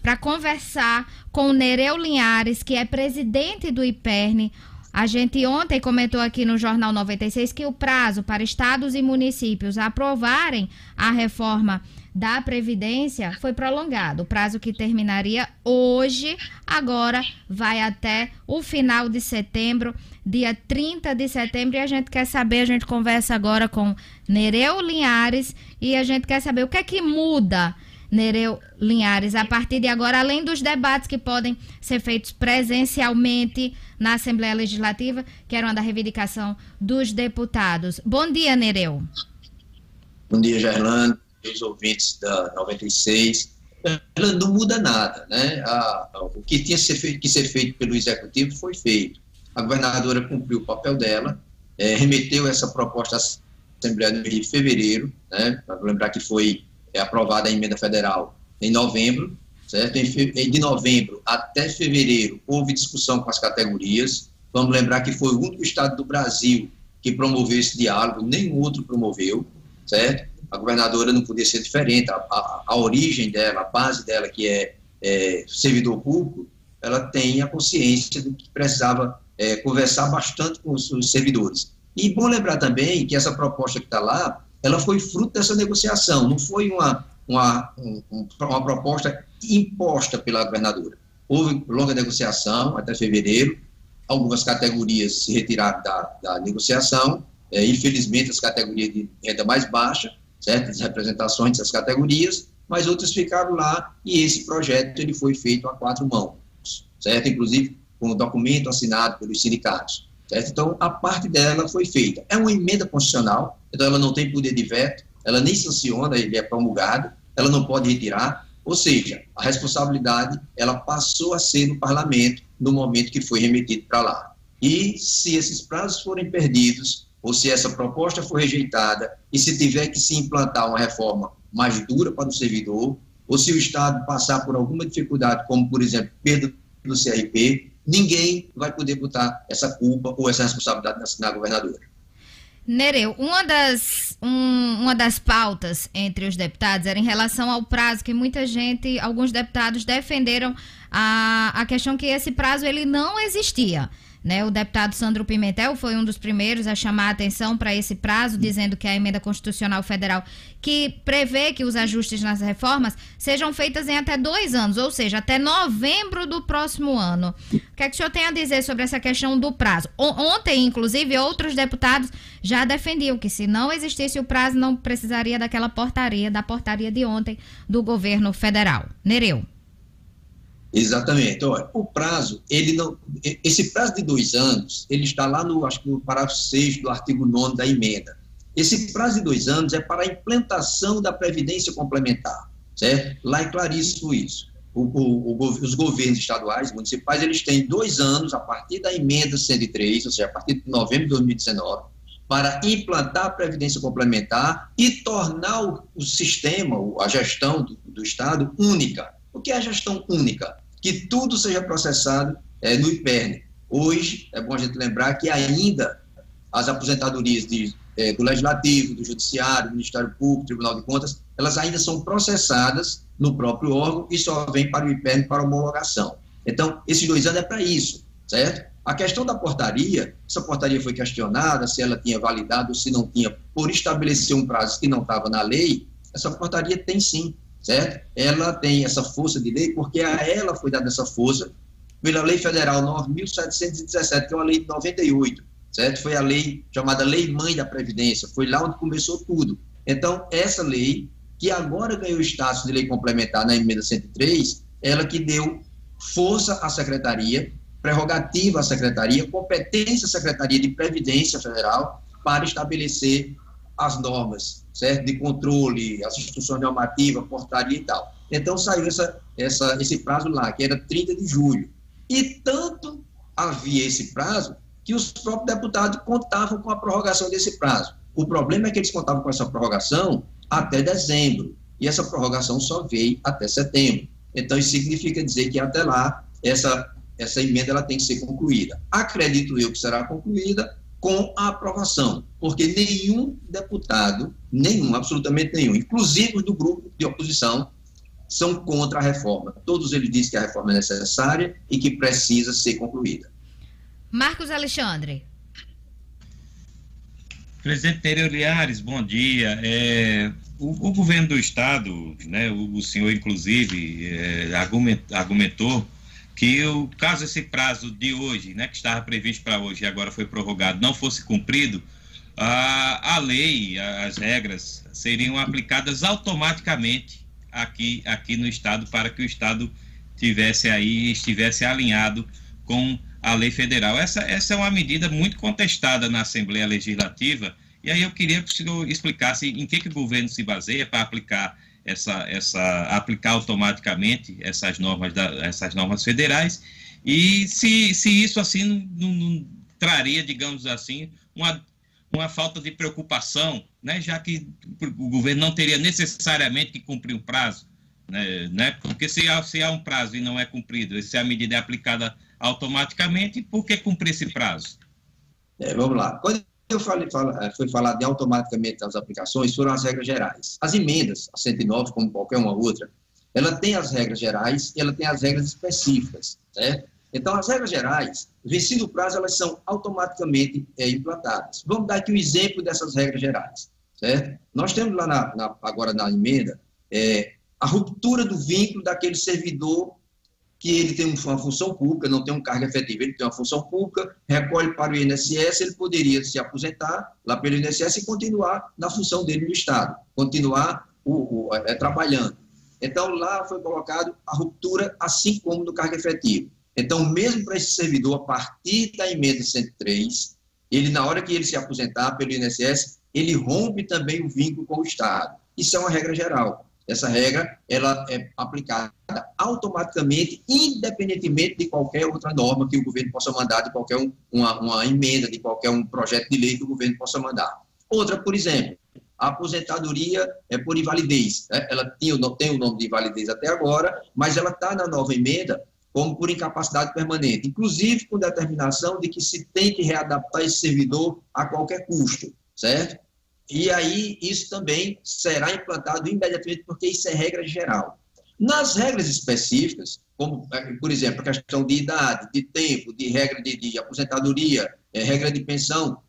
para conversar com o Nereu Linhares, que é presidente do IPERN. A gente ontem comentou aqui no Jornal 96 que o prazo para estados e municípios aprovarem a reforma da Previdência foi prolongado. O prazo que terminaria hoje, agora vai até o final de setembro, dia 30 de setembro. E a gente quer saber, a gente conversa agora com Nereu Linhares e a gente quer saber o que é que muda. Nereu Linhares, a partir de agora, além dos debates que podem ser feitos presencialmente na Assembleia Legislativa, que era uma da reivindicação dos deputados. Bom dia, Nereu. Bom dia, Gerlando os ouvintes da 96, ela não muda nada, né? A, o que tinha ser, feito, que ser feito pelo executivo foi feito. A governadora cumpriu o papel dela, é, remeteu essa proposta à Assembleia no mês de fevereiro, né? Para lembrar que foi é, aprovada a emenda federal em novembro, certo? Em, de novembro até fevereiro houve discussão com as categorias. Vamos lembrar que foi o único estado do Brasil que promoveu esse diálogo, nenhum outro promoveu, certo? A governadora não podia ser diferente, a, a, a origem dela, a base dela, que é, é, servidor público, ela tem a consciência de que precisava é, conversar bastante com os, os, servidores. E bom lembrar também que essa proposta que está lá, ela foi fruto dessa negociação, não foi uma, uma, um, uma proposta imposta pela governadora. Houve longa negociação até fevereiro, algumas categorias se retiraram da, da negociação, é, infelizmente as categorias de renda mais baixa, certas representações dessas categorias, mas outras ficaram lá e esse projeto ele foi feito a quatro mãos, certo? Inclusive com o documento assinado pelos sindicatos, certo? Então, a parte dela foi feita. É uma emenda constitucional, então ela não tem poder de veto, ela nem sanciona, ele é promulgado, ela não pode retirar, ou seja, a responsabilidade ela passou a ser no parlamento no momento que foi remetido para lá. E se esses prazos forem perdidos, ou se essa proposta for rejeitada e se tiver que se implantar uma reforma mais dura para o servidor, ou se o Estado passar por alguma dificuldade, como, por exemplo, perda do CRP, ninguém vai poder botar essa culpa ou essa responsabilidade na, na governadora. Nereu, uma das, um, uma das pautas entre os deputados era em relação ao prazo que muita gente, alguns deputados defenderam a, a questão que esse prazo ele não existia. Né, o deputado Sandro Pimentel foi um dos primeiros a chamar a atenção para esse prazo, dizendo que a emenda constitucional federal que prevê que os ajustes nas reformas sejam feitas em até dois anos, ou seja, até novembro do próximo ano. O que é que o senhor tem a dizer sobre essa questão do prazo? Ontem, inclusive, outros deputados já defendiam que se não existisse o prazo, não precisaria daquela portaria, da portaria de ontem do governo federal. Nereu. Exatamente. Olha, o prazo, ele não, esse prazo de dois anos, ele está lá no, acho que no parágrafo 6 do artigo 9 da emenda. Esse prazo de dois anos é para a implantação da Previdência Complementar, certo? Lá é claríssimo isso. O, o, o, os governos estaduais, municipais, eles têm dois anos, a partir da emenda 103, ou seja, a partir de novembro de 2019, para implantar a Previdência Complementar e tornar o, sistema, a gestão do, do Estado única. O que é a gestão única? Que tudo seja processado é, no IPERN. Hoje, é bom a gente lembrar que ainda as aposentadorias de, é, do Legislativo, do Judiciário, do Ministério Público, Tribunal de Contas, elas ainda são processadas no próprio órgão e só vêm para o IPERN para homologação. Então, esses dois anos é para isso, certo? A questão da portaria, essa portaria foi questionada, se ela tinha validado ou se não tinha, por estabelecer um prazo que não estava na lei, essa portaria tem sim certo? Ela tem essa força de lei porque a ela foi dada essa força pela Lei Federal 9.717, que é uma lei de 98, certo? Foi a lei chamada Lei Mãe da Previdência, foi lá onde começou tudo. Então, essa lei, que agora ganhou status de lei complementar na emenda 103, ela que deu força à secretaria prerrogativa à Secretaria, competência à Secretaria de Previdência Federal para estabelecer as normas, certo? De controle, as instruções normativas, portaria e tal. Então saiu essa, essa, esse prazo lá, que era 30 de julho. E tanto havia esse prazo que os próprios deputados contavam com a prorrogação desse prazo. O problema é que eles contavam com essa prorrogação até dezembro, e essa prorrogação só veio até setembro. Então, isso significa dizer que até lá, essa, essa emenda ela tem que ser concluída. Acredito eu que será concluída com a aprovação, porque nenhum deputado, nenhum, absolutamente nenhum, inclusive os do grupo de oposição, são contra a reforma. Todos eles dizem que a reforma é necessária e que precisa ser concluída. Marcos Alexandre. Presidente Nereu Liares, bom dia. É, o, o, governo do Estado, né, o, o senhor, inclusive, é, argumentou que o caso esse prazo de hoje, né, que estava previsto para hoje e agora foi prorrogado, não fosse cumprido, a, a lei, as regras seriam aplicadas automaticamente aqui, aqui no Estado para que o Estado tivesse aí, estivesse alinhado com a lei federal. Essa, essa é uma medida muito contestada na Assembleia Legislativa, e aí eu queria que o senhor explicasse em que, que o governo se baseia para aplicar essa, essa aplicar automaticamente essas normas, da, essas normas federais, e se, se isso assim não, não, traria, digamos assim, uma, uma falta de preocupação, né, já que o governo não teria necessariamente que cumprir um prazo, né, né, porque se há, se há um prazo e não é cumprido, se a medida é aplicada automaticamente, por que cumprir esse prazo? É, vamos lá. Quando eu falei, fala, é, foi falar de automaticamente as aplicações, foram as regras gerais. As emendas, a 109, como qualquer uma outra, ela tem as regras gerais e ela tem as regras específicas, certo? Então, as regras gerais, vencido o prazo, elas são automaticamente é, implantadas. Vamos dar aqui um exemplo dessas regras gerais, certo? Nós temos lá, na, na, agora na emenda, é, a ruptura do vínculo daquele servidor que ele tem uma função pública, não tem um cargo efetivo, ele tem uma função pública, recolhe para o INSS, ele poderia se aposentar lá pelo INSS e continuar na função dele no Estado, continuar o, o é, trabalhando. Então, lá foi colocado a ruptura, assim como no cargo efetivo. Então, mesmo para esse servidor, a partir da emenda 103, ele, na hora que ele se aposentar pelo INSS, ele rompe também o vínculo com o Estado. Isso é uma regra geral. Essa regra ela é aplicada automaticamente, independentemente de qualquer outra norma que o governo possa mandar, de qualquer um, uma, uma emenda, de qualquer um projeto de lei que o governo possa mandar. Outra, por exemplo, a aposentadoria é por invalidez. Né? Ela tinha, tem o nome de invalidez até agora, mas ela está na nova emenda como por incapacidade permanente, inclusive com determinação de que se tem que readaptar esse servidor a qualquer custo, certo? E aí isso também será implantado imediatamente, porque isso é regra geral. Nas regras específicas, como, eh, por exemplo, a questão de idade, de tempo, de regra de, de aposentadoria, é, regra de pensão,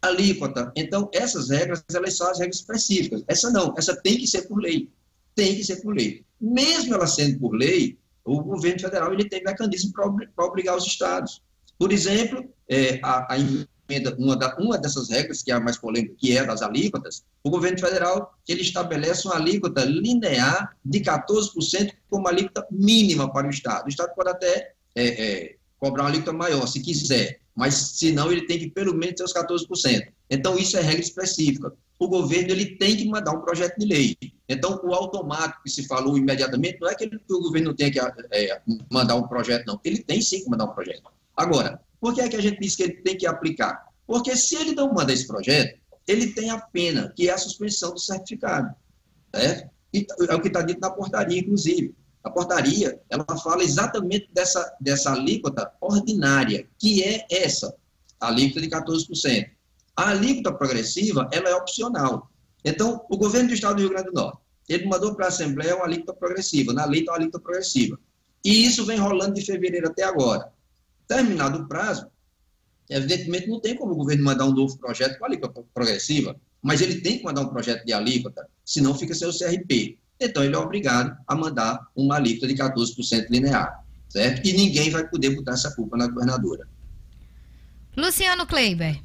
alíquota. Então, essas regras, elas são as regras específicas. Essa não, essa tem que ser por lei. Tem que ser por lei. Mesmo ela sendo por lei, o governo federal ele tem mecanismo para obrigar os estados. Por exemplo, é, a, a uma, da, uma dessas regras, que é a mais polêmica, que é das alíquotas, o governo federal ele estabelece uma alíquota linear de 14% como alíquota mínima para o Estado. O Estado pode até é, é, cobrar uma alíquota maior, se quiser, mas se não, ele tem que pelo menos ter os 14%. Então, isso é regra específica. O governo ele tem que mandar um projeto de lei. Então, o automático que se falou imediatamente, não é que o governo tem que é, mandar um projeto, não. Ele tem sim que mandar um projeto. Agora, por que é que a gente diz que ele tem que aplicar? Porque se ele não manda esse projeto, ele tem a pena, que é a suspensão do certificado. Certo? E é o que está dito na portaria, inclusive. A portaria, ela fala exatamente dessa, dessa alíquota ordinária, que é essa, a alíquota de 14%. A alíquota progressiva, ela é opcional. Então, o governo do Estado do Rio Grande do Norte, ele mandou para a Assembleia uma alíquota progressiva, na lei está uma alíquota progressiva. E isso vem rolando de fevereiro até agora. Terminado o prazo, evidentemente não tem como o governo mandar um novo projeto com alíquota progressiva, mas ele tem que mandar um projeto de alíquota, senão fica sem o CRP. Então ele é obrigado a mandar uma alíquota de 14% linear, certo? E ninguém vai poder botar essa culpa na governadora. Luciano Kleiber.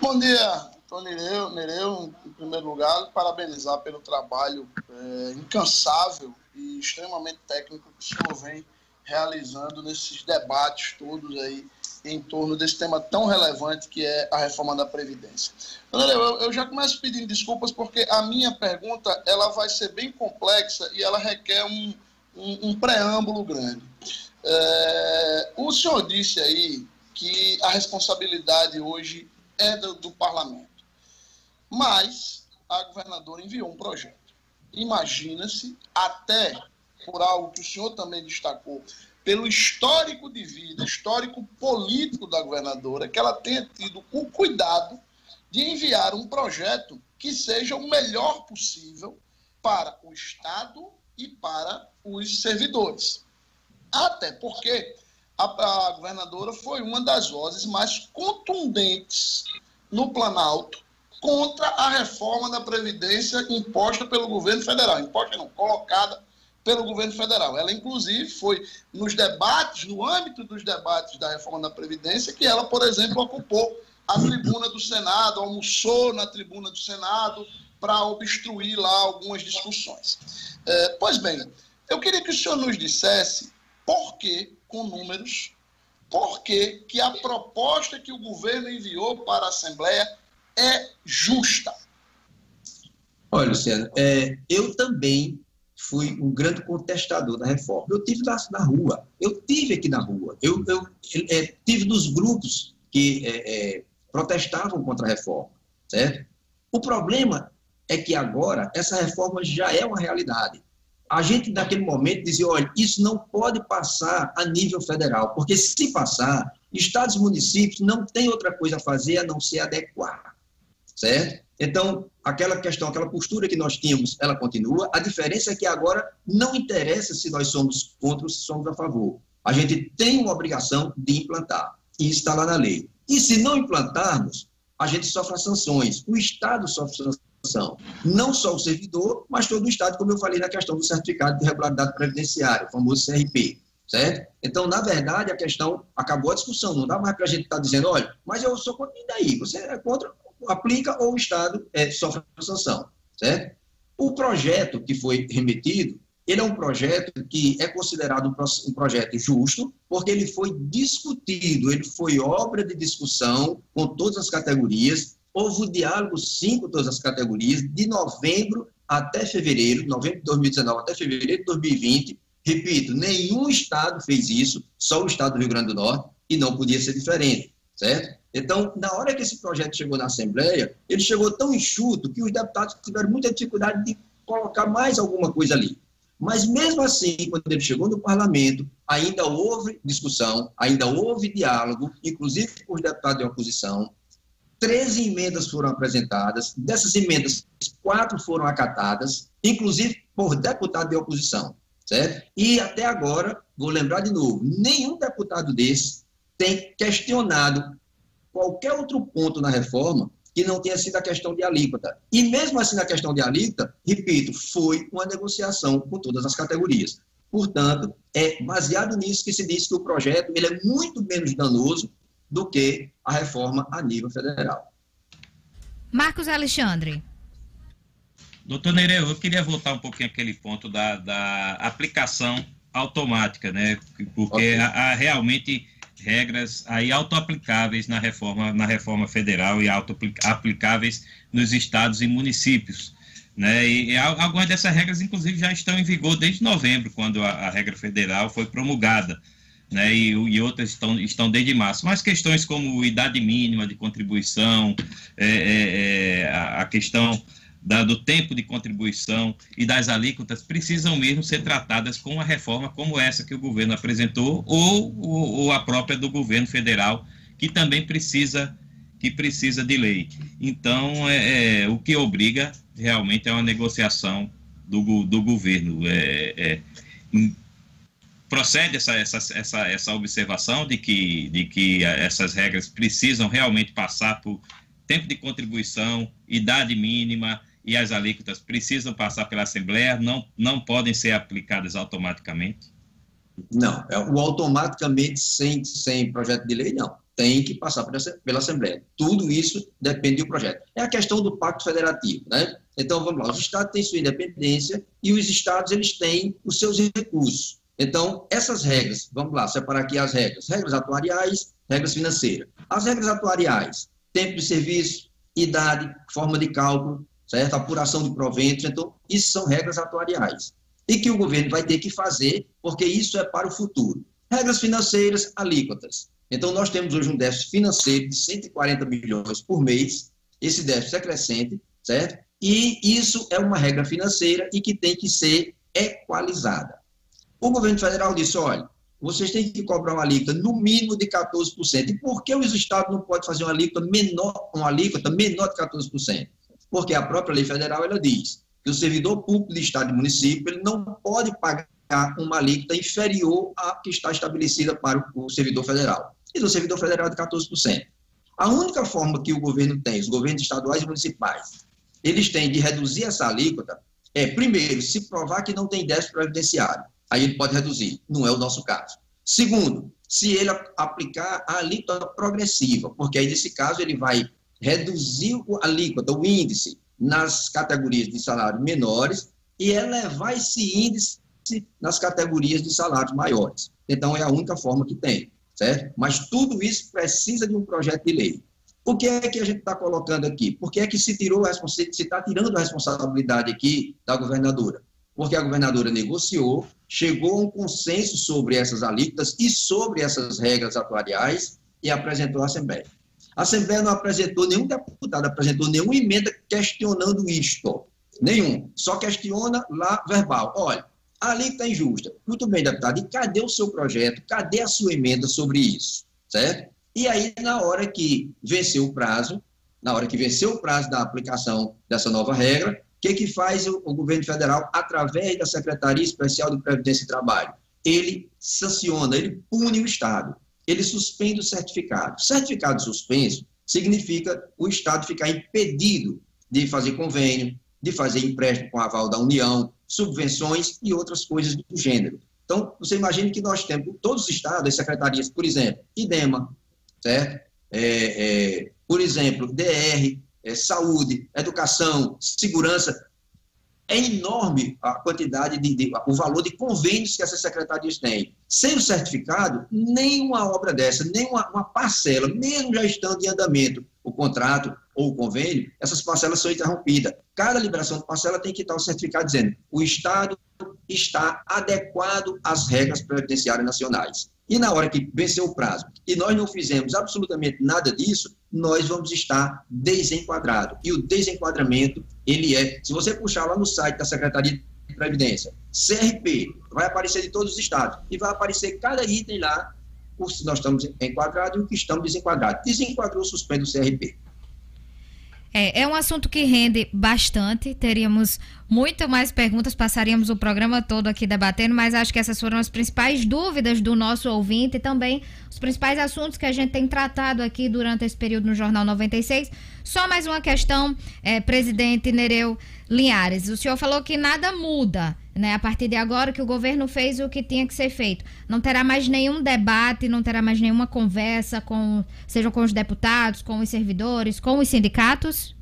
Bom dia, Tony Nereu, Nereu, em primeiro lugar, parabenizar pelo trabalho é, incansável e extremamente técnico que o senhor vem realizando nesses debates todos aí em torno desse tema tão relevante que é a reforma da Previdência. André, eu, eu já começo pedindo desculpas porque a minha pergunta ela vai ser bem complexa e ela requer um, um, um preâmbulo grande. É, o senhor disse aí que a responsabilidade hoje é do, do parlamento, mas a governadora enviou um projeto. Imagina-se, até por algo que o senhor também destacou, pelo histórico de vida, histórico político da governadora, que ela tenha tido o cuidado de enviar um projeto que seja o melhor possível para o Estado e para os servidores. Até porque a, a governadora foi uma das vozes mais contundentes no Planalto contra a reforma da Previdência imposta pelo governo federal. Imposta não, colocada pelo governo federal. Ela, inclusive, foi nos debates, no âmbito dos debates da reforma da Previdência, que ela, por exemplo, ocupou a tribuna do Senado, almoçou na tribuna do Senado para obstruir lá algumas discussões. É, pois bem, eu queria que o senhor nos dissesse por que, com números, por que, que a proposta que o governo enviou para a Assembleia é justa. Olha, Luciano, é, eu também fui um grande contestador da reforma. Eu tive na, na rua, eu tive aqui na rua, eu, eu é, tive nos grupos que é, é, protestavam contra a reforma, certo? O problema é que agora essa reforma já é uma realidade. A gente, naquele momento, dizia: olha, isso não pode passar a nível federal, porque se passar, estados e municípios não têm outra coisa a fazer a não ser adequar, certo? Então, aquela questão, aquela postura que nós tínhamos, ela continua. A diferença é que agora não interessa se nós somos contra ou se somos a favor. A gente tem uma obrigação de implantar. E está lá na lei. E se não implantarmos, a gente sofre sanções. O Estado sofre sanção. Não só o servidor, mas todo o Estado, como eu falei na questão do certificado de regularidade previdenciária, o famoso CRP. Certo? Então, na verdade, a questão acabou a discussão. Não dá mais para a gente estar tá dizendo, olha, mas eu sou contra. E daí? Você é contra? Aplica ou o Estado é, sofre sanção, certo? O projeto que foi remetido, ele é um projeto que é considerado um projeto justo, porque ele foi discutido, ele foi obra de discussão com todas as categorias, houve um diálogo sim com todas as categorias, de novembro até fevereiro, novembro de 2019 até fevereiro de 2020, repito, nenhum estado fez isso, só o estado do Rio Grande do Norte, e não podia ser diferente, certo? Então, na hora que esse projeto chegou na Assembleia, ele chegou tão enxuto que os deputados tiveram muita dificuldade de colocar mais alguma coisa ali. Mas mesmo assim, quando ele chegou no parlamento, ainda houve discussão, ainda houve diálogo, inclusive com os deputados de oposição. Treze emendas foram apresentadas, dessas emendas, quatro foram acatadas, inclusive por deputado de oposição, certo? E até agora, vou lembrar de novo, nenhum deputado desse tem questionado qualquer outro ponto na reforma que não tenha sido a questão de alíquota. E mesmo assim, na questão de alíquota, repito, foi uma negociação com todas as categorias. Portanto, é baseado nisso que se diz que o projeto ele é muito menos danoso do que a reforma a nível federal. Marcos Alexandre. Doutor Nereu, eu queria voltar um pouquinho àquele ponto da, da aplicação automática, né? Porque okay. a, a realmente regras aí autoaplicáveis na reforma, na reforma federal e autoaplicáveis nos estados e municípios. Né? E, e, algumas dessas regras, inclusive, já estão em vigor desde novembro, quando a, a regra federal foi promulgada. Né, e, e, outras estão, estão desde março. Mas questões como idade mínima de contribuição, é, é, é a, a, questão da, do tempo de contribuição e das alíquotas precisam mesmo ser tratadas com uma reforma como essa que o governo apresentou ou, ou, ou a própria do governo federal, que também precisa que precisa de lei. Então, é, é, o que obriga realmente é uma negociação do, do governo. É, é, procede essa, essa, essa, essa observação de que, de que essas regras precisam realmente passar por tempo de contribuição, idade mínima, e as alíquotas precisam passar pela Assembleia, não, não podem ser aplicadas automaticamente? Não, é, o automaticamente sem, sem projeto de lei, não. Tem que passar pela Assembleia. Tudo isso depende do projeto. É a questão do Pacto Federativo, né? Então, vamos lá, os estados têm sua independência e os estados, eles têm os seus recursos. Então, essas regras, vamos lá, separar aqui as regras. Regras atuariais, regras financeiras. As regras atuariais, tempo de serviço, idade, forma de cálculo, certo? Apuração de proventos. Então, isso são regras atuariais. E que o governo vai ter que fazer, porque isso é para o futuro. Regras financeiras, alíquotas. Então, nós temos hoje um déficit financeiro de 140 milhões por mês. Esse déficit é crescente, certo? E isso é uma regra financeira e que tem que ser equalizada. O governo federal disse: olha, vocês têm que cobrar uma alíquota no mínimo de 14%. E por que os estados não podem fazer uma alíquota menor, uma alíquota menor de 14%? Porque a própria lei federal ela diz que o servidor público de estado e município ele não pode pagar uma alíquota inferior à que está estabelecida para o servidor federal. E do servidor federal é de 14%. A única forma que o governo tem, os governos estaduais e municipais, eles têm de reduzir essa alíquota é, primeiro, se provar que não tem déficit previdenciário aí ele pode reduzir. Não é o nosso caso. Segundo, se ele aplicar a alíquota progressiva, porque aí nesse caso ele vai reduzir a alíquota, o índice, nas categorias de salários menores e elevar esse índice nas categorias de salários maiores. Então, é a única forma que tem, certo? Mas tudo isso precisa de um projeto de lei. Por que é que a gente está colocando aqui? Por que é que se tirou a se está tirando a responsabilidade aqui da governadora? Porque a governadora negociou chegou a um consenso sobre essas alíquotas e sobre essas regras atuariais e apresentou à Assembleia. A Assembleia não apresentou, nenhum deputado apresentou nenhuma emenda questionando isto. Nenhum. Só questiona lá verbal. Olha, a alíquota é injusta. Muito bem, deputado. E cadê o seu projeto? Cadê a sua emenda sobre isso? Certo? E aí, na hora que venceu o prazo, na hora que venceu o prazo da aplicação dessa nova regra, o que, que faz o, o governo federal através da Secretaria Especial de Previdência e Trabalho? Ele sanciona, ele pune o Estado, ele suspende o certificado. Certificado suspenso significa o Estado ficar impedido de fazer convênio, de fazer empréstimo com aval da União, subvenções e outras coisas do gênero. Então, você imagine que nós temos, todos os estados, as secretarias, por exemplo, IDEMA, certo? É, é, por exemplo, DR, é, saúde, educação, segurança. É enorme a quantidade de, de, o valor de convênios que essas secretarias têm. Sem o certificado, nenhuma obra dessa, nenhuma uma parcela, mesmo já estando em andamento o contrato ou o convênio, essas parcelas são interrompidas. Cada liberação de parcela tem que estar o certificado dizendo o Estado está adequado às regras previdenciárias nacionais. E na hora que venceu o prazo e nós não fizemos absolutamente nada disso, nós vamos estar desenquadrados. E o desenquadramento, ele é, se você puxar lá no site da Secretaria de Previdência, CRP, vai aparecer de todos os estados e vai aparecer cada item lá, se nós estamos enquadrados e o que estamos desenquadrados. Desenquadrou, suspende o CRP. É, é um assunto que rende bastante. Teríamos muito mais perguntas, passaríamos o programa todo aqui debatendo, mas acho que essas foram as principais dúvidas do nosso ouvinte e também os principais assuntos que a gente tem tratado aqui durante esse período no Jornal 96. Só mais uma questão, é, presidente Nereu Linhares. O senhor falou que nada muda. Né, a partir de agora que o governo fez o que tinha que ser feito. Não terá mais nenhum debate, não terá mais nenhuma conversa com, seja com os deputados, com os servidores, com os sindicatos?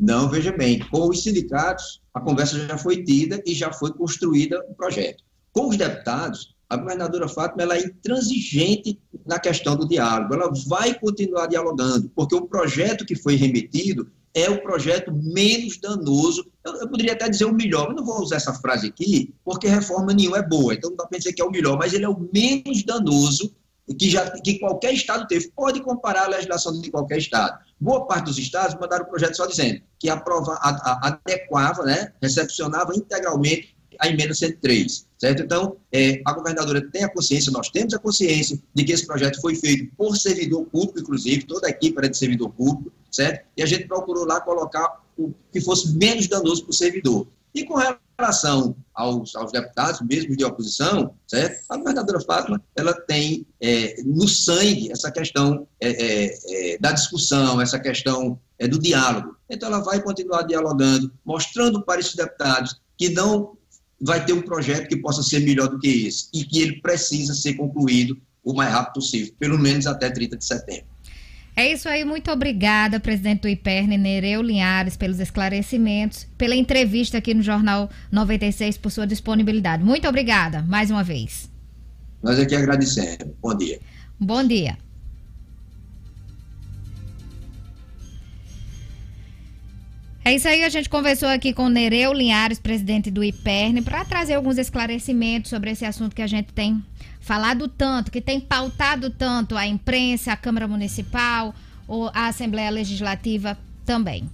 Não, veja bem, com os sindicatos a conversa já foi tida e já foi construída o projeto. Com os deputados, a governadora Fátima ela é intransigente na questão do diálogo, ela vai continuar dialogando, porque o projeto que foi remetido é o projeto menos danoso, eu, eu, poderia até dizer o melhor, mas não vou usar essa frase aqui, porque reforma nenhuma é boa, então não dá para dizer que é o melhor, mas ele é o menos danoso que, já, que qualquer estado teve. Pode comparar a legislação de qualquer estado. Boa parte dos estados mandaram o projeto só dizendo que aprova, a, a, adequava, né, recepcionava integralmente a emenda 103, certo? Então, é, a governadora tem a consciência, nós temos a consciência de que esse projeto foi feito por servidor público, inclusive, toda a equipe era de servidor público, certo? E a gente procurou lá colocar o que fosse menos danoso para o servidor. E com relação aos, aos, deputados, mesmo de oposição, certo? a governadora Fátima ela tem é, no sangue essa questão é, é, é da discussão, essa questão é, do diálogo. Então, ela vai continuar dialogando, mostrando para esses deputados que não vai ter um projeto que possa ser melhor do que esse e que ele precisa ser concluído o mais rápido possível, pelo menos até 30 de setembro. É isso aí, muito obrigada, presidente do IPERN, Nereu Linhares, pelos esclarecimentos, pela entrevista aqui no Jornal 96, por sua disponibilidade. Muito obrigada, mais uma vez. Nós aqui agradecemos. Bom dia. Bom dia. É isso aí, a gente conversou aqui com Nereu Linhares, presidente do IPERN, para trazer alguns esclarecimentos sobre esse assunto que a gente tem falado tanto, que tem pautado tanto a imprensa, a Câmara Municipal, ou a Assembleia Legislativa também.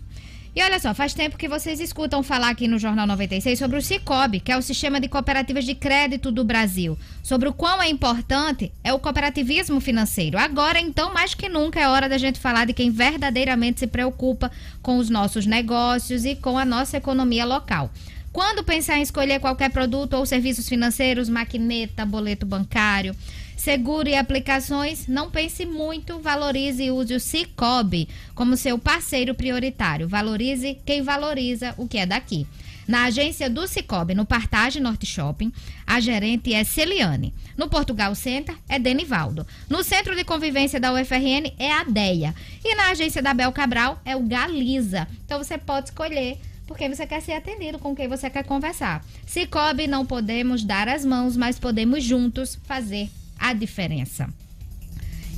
E olha só, faz tempo que vocês escutam falar aqui no Jornal 96 sobre o Cicobi, que é o Sistema de Cooperativas de Crédito do Brasil, sobre o quão é importante é o cooperativismo financeiro. Agora, então, mais que nunca é hora da gente falar de quem verdadeiramente se preocupa com os nossos negócios e com a nossa economia local. Quando pensar em escolher qualquer produto ou serviços financeiros, maquineta, boleto bancário, seguro e aplicações, não pense muito, valorize e use o Cicobi como seu parceiro prioritário. Valorize quem valoriza o que é daqui. Na agência do Cicobi, no Partage Norte Shopping, a gerente é Celiane. No Portugal Center, é Denivaldo. No Centro de Convivência da UFRN, é a Deia. E na agência da Bel Cabral, é o Galiza. Então você pode escolher porque você quer ser atendido com quem você quer conversar. Cicobi, não podemos dar as mãos, mas podemos juntos fazer a diferença.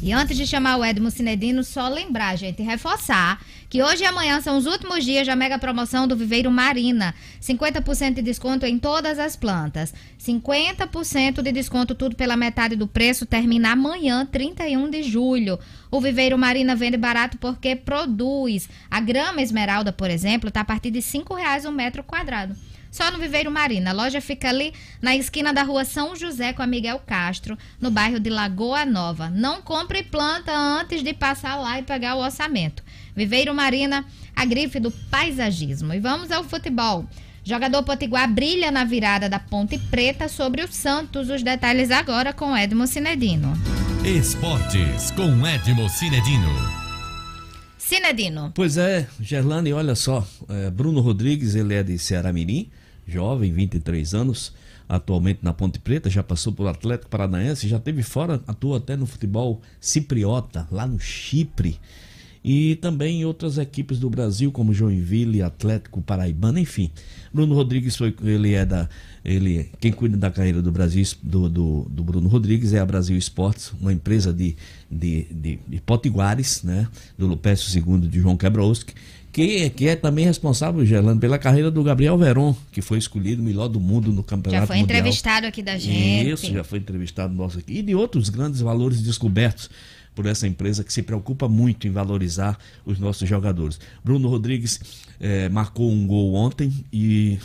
E antes de chamar o Edmo Cinedino, só lembrar, gente, reforçar que hoje e amanhã são os últimos dias da mega promoção do Viveiro Marina. 50% de desconto em todas as plantas. 50% de desconto tudo pela metade do preço termina amanhã, 31 de julho. O Viveiro Marina vende barato porque produz. A grama esmeralda, por exemplo, está a partir de R$ reais um metro quadrado só no Viveiro Marina. A loja fica ali na esquina da rua São José com a Miguel Castro, no bairro de Lagoa Nova. Não compre planta antes de passar lá e pegar o orçamento. Viveiro Marina, a grife do paisagismo. E vamos ao futebol. Jogador Potiguar brilha na virada da Ponte Preta sobre o Santos. Os detalhes agora com Edmo Cinedino. Esportes com Edmo Cinedino. Cinedino. Pois é, Gerlane, olha só, é, Bruno Rodrigues, ele é de Ceará Mirim, jovem, 23 anos, atualmente na Ponte Preta, já passou pelo Atlético Paranaense, já teve fora, atua até no futebol cipriota, lá no Chipre. E também em outras equipes do Brasil, como Joinville, Atlético Paraibano, enfim. Bruno Rodrigues foi, ele é da, ele, quem cuida da carreira do Brasil, do, do, do Bruno Rodrigues é a Brasil Esportes, uma empresa de, de, de, de potiguares, né, do Lupécio II de João Quebrowski, que, que é também responsável, Gerlando, pela carreira do Gabriel Veron, que foi escolhido o melhor do mundo no campeonato Já foi mundial. entrevistado aqui da gente. Isso, já foi entrevistado nosso aqui. E de outros grandes valores descobertos por essa empresa que se preocupa muito em valorizar os nossos jogadores. Bruno Rodrigues eh, marcou um gol ontem e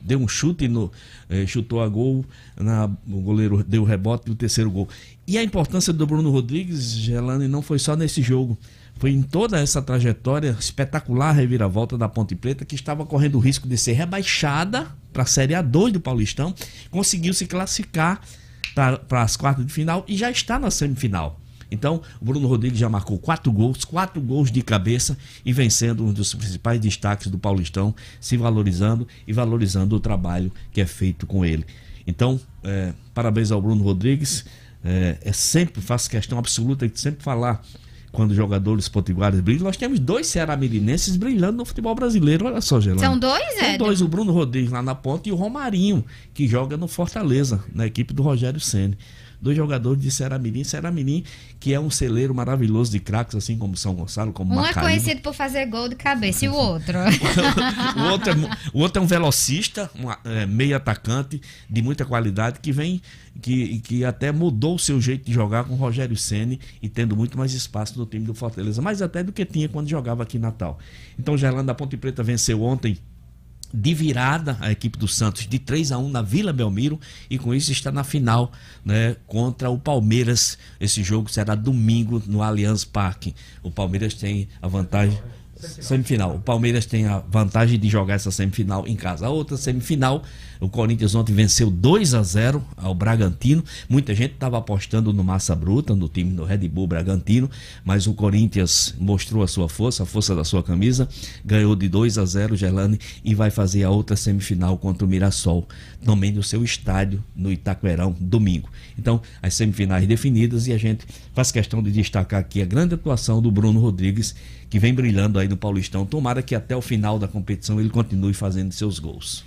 deu um chute no eh, chutou a gol, na, o goleiro deu o rebote do terceiro gol. E a importância do Bruno Rodrigues, Gelane, não foi só nesse jogo foi em toda essa trajetória espetacular reviravolta da Ponte Preta, que estava correndo o risco de ser rebaixada para a Série A2 do Paulistão, conseguiu se classificar para as quartas de final e já está na semifinal. Então, o Bruno Rodrigues já marcou quatro gols, quatro gols de cabeça e vencendo um dos principais destaques do Paulistão, se valorizando e valorizando o trabalho que é feito com ele. Então, é, parabéns ao Bruno Rodrigues. É, é sempre, faço questão absoluta de sempre falar quando jogadores potiguares brilham. Nós temos dois Ceará Mirinenses brilhando no futebol brasileiro. Olha só, Gelano. São dois, São dois, o Bruno Rodrigues lá na ponta e o Romarinho, que joga no Fortaleza, na equipe do Rogério Ceni dois jogadores de Seramirim. Seramirim, que é um celeiro maravilhoso de craques, assim como São Gonçalo, como Um Macaíba. é conhecido por fazer gol de cabeça e o outro. o, outro é, o outro é um velocista, um é, meio atacante de muita qualidade, que vem, que, que até mudou o seu jeito de jogar com o Rogério Ceni e tendo muito mais espaço no time do Fortaleza, mais até do que tinha quando jogava aqui em Natal. Então, Gerlando da Ponte Preta venceu ontem de virada a equipe do Santos de 3 a 1 na Vila Belmiro e com isso está na final né, contra o Palmeiras. Esse jogo será domingo no Allianz Parque. O Palmeiras tem a vantagem semifinal. O Palmeiras tem a vantagem de jogar essa semifinal em casa. A outra semifinal O Corinthians ontem venceu 2 a 0 ao Bragantino. Muita gente estava apostando no Massa Bruta, no time do Red Bull Bragantino, mas o Corinthians mostrou a sua força, a força da sua camisa, ganhou de 2 a 0 Gelane e vai fazer a outra semifinal contra o Mirassol, também no seu estádio no Itaquerão, domingo. Então, as semifinais definidas e a gente faz questão de destacar aqui a grande atuação do Bruno Rodrigues, que vem brilhando aí no Paulistão. Tomara que até o final da competição ele continue fazendo seus gols.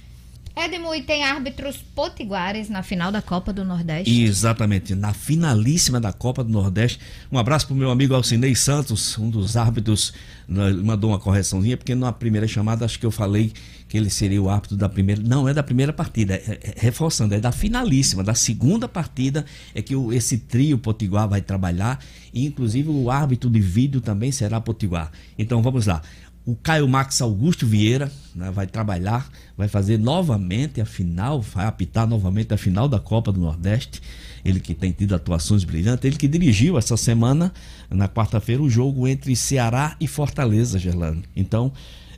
Edmo, e tem árbitros potiguares na final da Copa do Nordeste? Exatamente, na finalíssima da Copa do Nordeste. Um abraço para o meu amigo Alcinei Santos, um dos árbitros, né, mandou uma correçãozinha, porque na primeira chamada acho que eu falei que ele seria o árbitro da primeira. Não, é da primeira partida, é, é, reforçando, é da finalíssima, da segunda partida é que o, esse trio potiguar vai trabalhar, e inclusive o árbitro de vídeo também será potiguar. Então vamos lá. O Caio Max Augusto Vieira né, vai trabalhar, vai fazer novamente a final, vai apitar novamente a final da Copa do Nordeste. Ele que tem tido atuações brilhantes, ele que dirigiu essa semana, na quarta-feira, o jogo entre Ceará e Fortaleza, Gerlando. Então,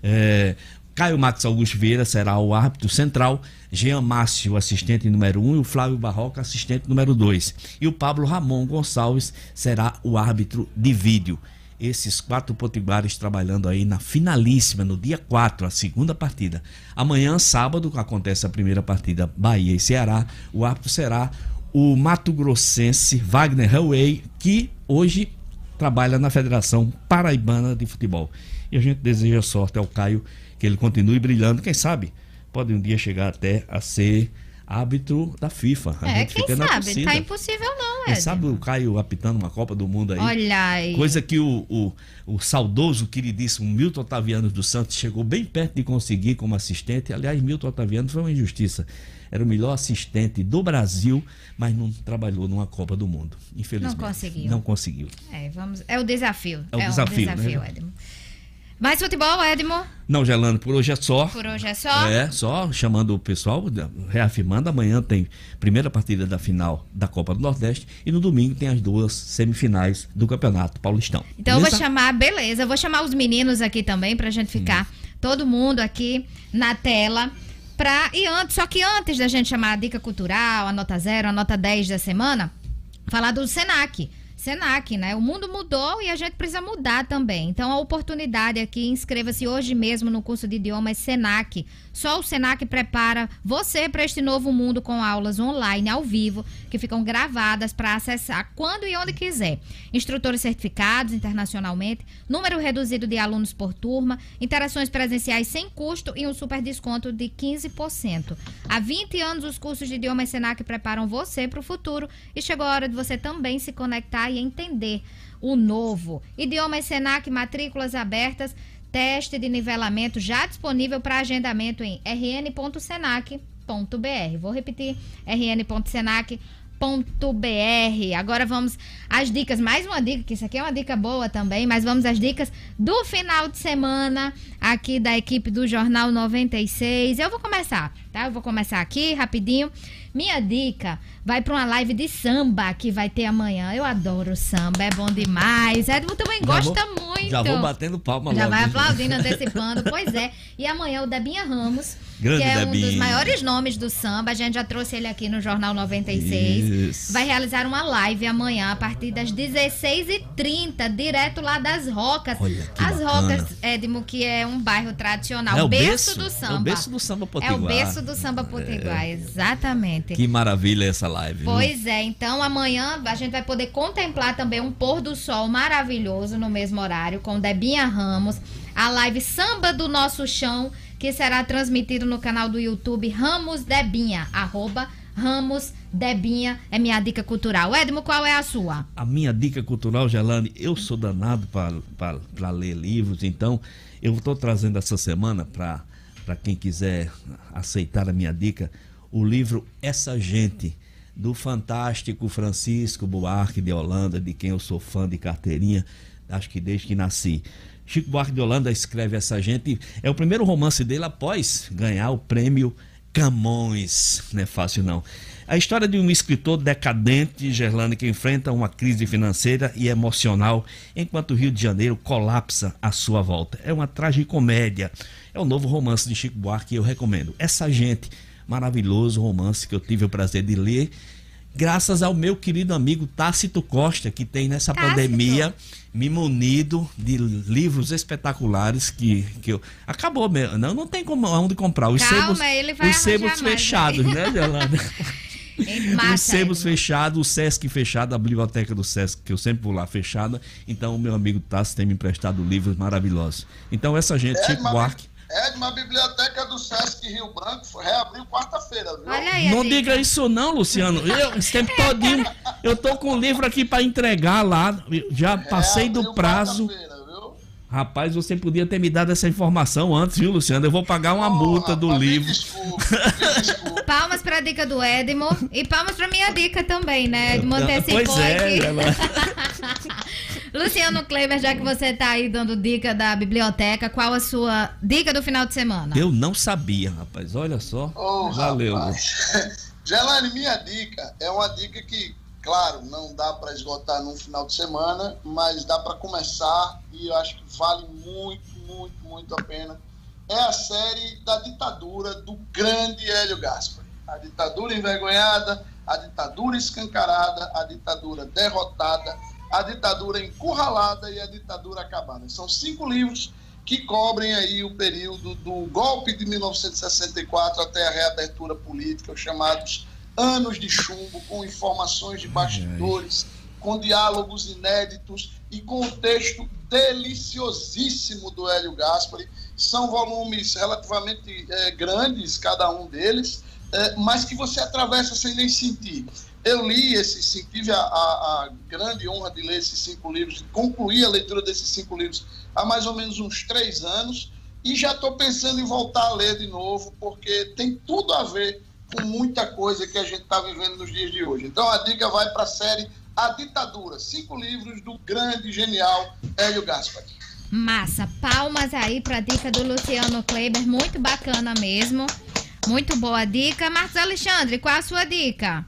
é, Caio Max Augusto Vieira será o árbitro central, Jean Márcio, assistente número 1, um, e o Flávio Barroca, assistente número 2. E o Pablo Ramon Gonçalves será o árbitro de vídeo esses quatro potiguares trabalhando aí na finalíssima, no dia 4, a segunda partida. Amanhã, sábado, acontece a primeira partida Bahia e Ceará. O árbitro será o Mato Grossense Wagner Hellway, que hoje trabalha na Federação Paraibana de Futebol. E a gente deseja sorte ao Caio, que ele continue brilhando. Quem sabe pode um dia chegar até a ser árbitro da FIFA. A é, quem sabe? Tá impossível não. Quem sabe o Caio apitando uma Copa do Mundo aí. Olha aí. Coisa que o, o, o saudoso, queridíssimo Milton Otaviano dos Santos chegou bem perto de conseguir como assistente. Aliás, Milton Otaviano foi uma injustiça. Era o melhor assistente do Brasil, mas não trabalhou numa Copa do Mundo. Infelizmente. Não conseguiu. Não conseguiu. É, vamos, é o desafio. É o é desafio, um desafio, né? Mais futebol, Edmo? Não, Gelando, por hoje é só. Por hoje é só? É, só chamando o pessoal, reafirmando, amanhã tem primeira partida da final da Copa do Nordeste e no domingo tem as duas semifinais do Campeonato Paulistão. Então beleza? eu vou chamar, beleza, eu vou chamar os meninos aqui também pra gente ficar hum. todo mundo aqui na tela. Pra, e antes, só que antes da gente chamar a dica cultural, a nota zero, a nota 10 da semana, falar do Senac. Senac, né? O mundo mudou e a gente precisa mudar também. Então, a oportunidade aqui, inscreva-se hoje mesmo no curso de idiomas Senac. Só o Senac prepara você para este novo mundo com aulas online, ao vivo, que ficam gravadas para acessar quando e onde quiser. Instrutores certificados internacionalmente, número reduzido de alunos por turma, interações presenciais sem custo e um super desconto de 15%. Há 20 anos, os cursos de idiomas Senac preparam você para o futuro e chegou a hora de você também se conectar e entender o novo. Idiomas Senac, matrículas abertas, teste de nivelamento já disponível para agendamento em rn.senac.br. Vou repetir, rn.senac.br. Agora vamos às dicas, mais uma dica, que isso aqui é uma dica boa também, mas vamos às dicas do final de semana aqui da equipe do Jornal 96. Eu vou começar, tá? Eu vou começar aqui rapidinho. Minha dica vai para uma live de samba que vai ter amanhã. Eu adoro samba, é bom demais. Edmo também gosta vou, muito. Já vou batendo palma Já logo. vai aplaudindo, antecipando. pois é. E amanhã o Debinha Ramos, Grande que é Debinha. um dos maiores nomes do samba. A gente já trouxe ele aqui no Jornal 96. Isso. Vai realizar uma live amanhã a partir das 16h30, direto lá das Rocas. Olha, As bacana. Rocas, Edmo, que é um bairro tradicional. É o berço, berço, do samba. É o berço do samba potiguar. É o berço do samba potiguar, é. exatamente. Que maravilha essa live. Pois viu? é, então amanhã a gente vai poder contemplar também um pôr do sol maravilhoso no mesmo horário com Debinha Ramos, a live Samba do Nosso Chão, que será transmitido no canal do YouTube Ramos Debinha, arroba Ramos Debinha é minha dica cultural. Edmo, qual é a sua? A minha dica cultural, Gelane, eu sou danado para ler livros, então eu estou trazendo essa semana para quem quiser aceitar a minha dica, o livro Essa Gente, do fantástico Francisco Buarque de Holanda, de quem eu sou fã de carteirinha, acho que desde que nasci. Chico Buarque de Holanda escreve Essa Gente, é o primeiro romance dele após ganhar o prêmio Camões. Não é fácil não. A história de um escritor decadente, Gerlane, que enfrenta uma crise financeira e emocional enquanto o Rio de Janeiro colapsa à sua volta. É uma tragicomédia. É o novo romance de Chico Buarque que eu recomendo. Essa gente maravilhoso romance que eu tive o prazer de ler graças ao meu querido amigo Tácito Costa, que tem nessa Tácito. pandemia me munido de livros espetaculares que, que eu. Acabou mesmo. Não, não tem como onde comprar. Os Calma, sebos, ele vai os sebos fechados, né, Yolanda? os sebos fechados, o Sesc fechado, a biblioteca do Sesc, que eu sempre vou lá fechada. Então, o meu amigo Tassi tem me emprestado livros maravilhosos. Então, essa gente, é, tipo Buarque. Edma, a biblioteca do Sesc Rio Branco reabriu quarta-feira, viu? Olha aí, não diga isso não, Luciano. Eu, esse tempo todinho, eu tô com o livro aqui para entregar lá. Já passei do prazo. Rapaz, você podia ter me dado essa informação antes, viu, Luciano? Eu vou pagar uma oh, multa do livro. Desculpa, desculpa. palmas pra dica do Edmo e palmas pra minha dica também, né? Edmo antecipou pois é, aqui. Ela... Luciano Kleber, já que você tá aí dando dica da biblioteca, qual a sua dica do final de semana? Eu não sabia, rapaz. Olha só. Oh, Valeu. Gelane, minha dica é uma dica que Claro, não dá para esgotar num final de semana, mas dá para começar e eu acho que vale muito, muito, muito a pena. É a série da ditadura do grande Hélio Gaspar. A ditadura envergonhada, a ditadura escancarada, a ditadura derrotada, a ditadura encurralada e a ditadura acabada. São cinco livros que cobrem aí o período do golpe de 1964 até a reabertura política, os chamados anos de chumbo, com informações de bastidores, com diálogos inéditos e com o texto deliciosíssimo do Hélio Gaspari. São volumes relativamente é, grandes, cada um deles, é, mas que você atravessa sem nem sentir. Eu li esses tive a, a, a, grande honra de ler esses cinco livros, concluí a leitura desses cinco livros há mais ou menos uns três anos, e já estou pensando em voltar a ler de novo, porque tem tudo a ver com muita coisa que a gente está vivendo nos dias de hoje. Então a dica vai para a série A Ditadura, cinco livros do grande, genial Hélio Gaspar. Massa, palmas aí para a dica do Luciano Kleber, muito bacana mesmo. Muito boa dica. Marcos Alexandre, qual a sua dica?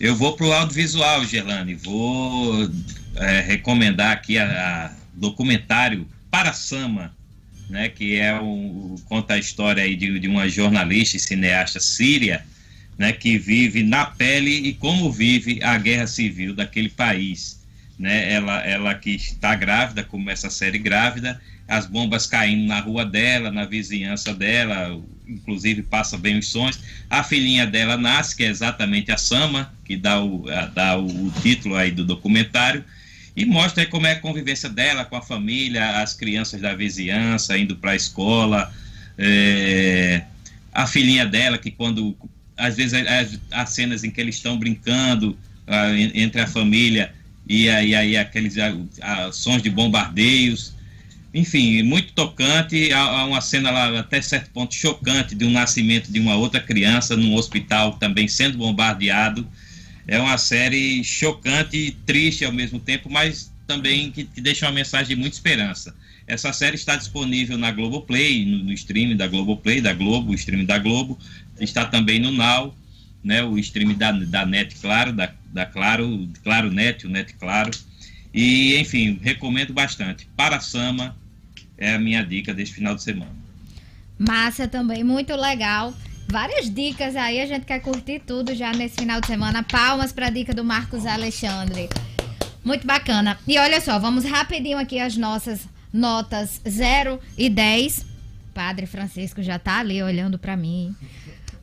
Eu vou para o audiovisual, Gerlane. Vou é, recomendar aqui a, a documentário Para Sama, né, que é um, conta a história aí de, de uma jornalista e cineasta síria, né, que vive na pele e como vive a guerra civil daquele país. Né? Ela, ela que está grávida, começa a série grávida, as bombas caindo na rua dela, na vizinhança dela, inclusive passa bem os sons. A filhinha dela nasce, que é exatamente a Sama, que dá o, dá o, título aí do documentário, e mostra como é a convivência dela com a família, as crianças da vizinhança indo para a escola, é, a filhinha dela que quando às vezes há cenas em que eles estão brincando ah, entre a família e aí, aí aqueles a, a, sons de bombardeios, enfim, muito tocante. Há, uma cena lá até certo ponto chocante de um nascimento de uma outra criança num hospital também sendo bombardeado é uma série chocante e triste ao mesmo tempo, mas também que, que deixa uma mensagem de muita esperança. Essa série está disponível na Globoplay, no, no streaming da Globoplay, da Globo, o streaming da Globo, está também no Now, né, o streaming da, da Net Claro, da, da Claro, Claro Net, o Net Claro. E, enfim, recomendo bastante. Para Sama é a minha dica deste final de semana. Massa também, muito legal. Várias dicas aí, a gente quer curtir tudo já nesse final de semana. Palmas para a dica do Marcos Alexandre. Muito bacana. E olha só, vamos rapidinho aqui as nossas notas 0 e 10. Padre Francisco já tá ali olhando para mim.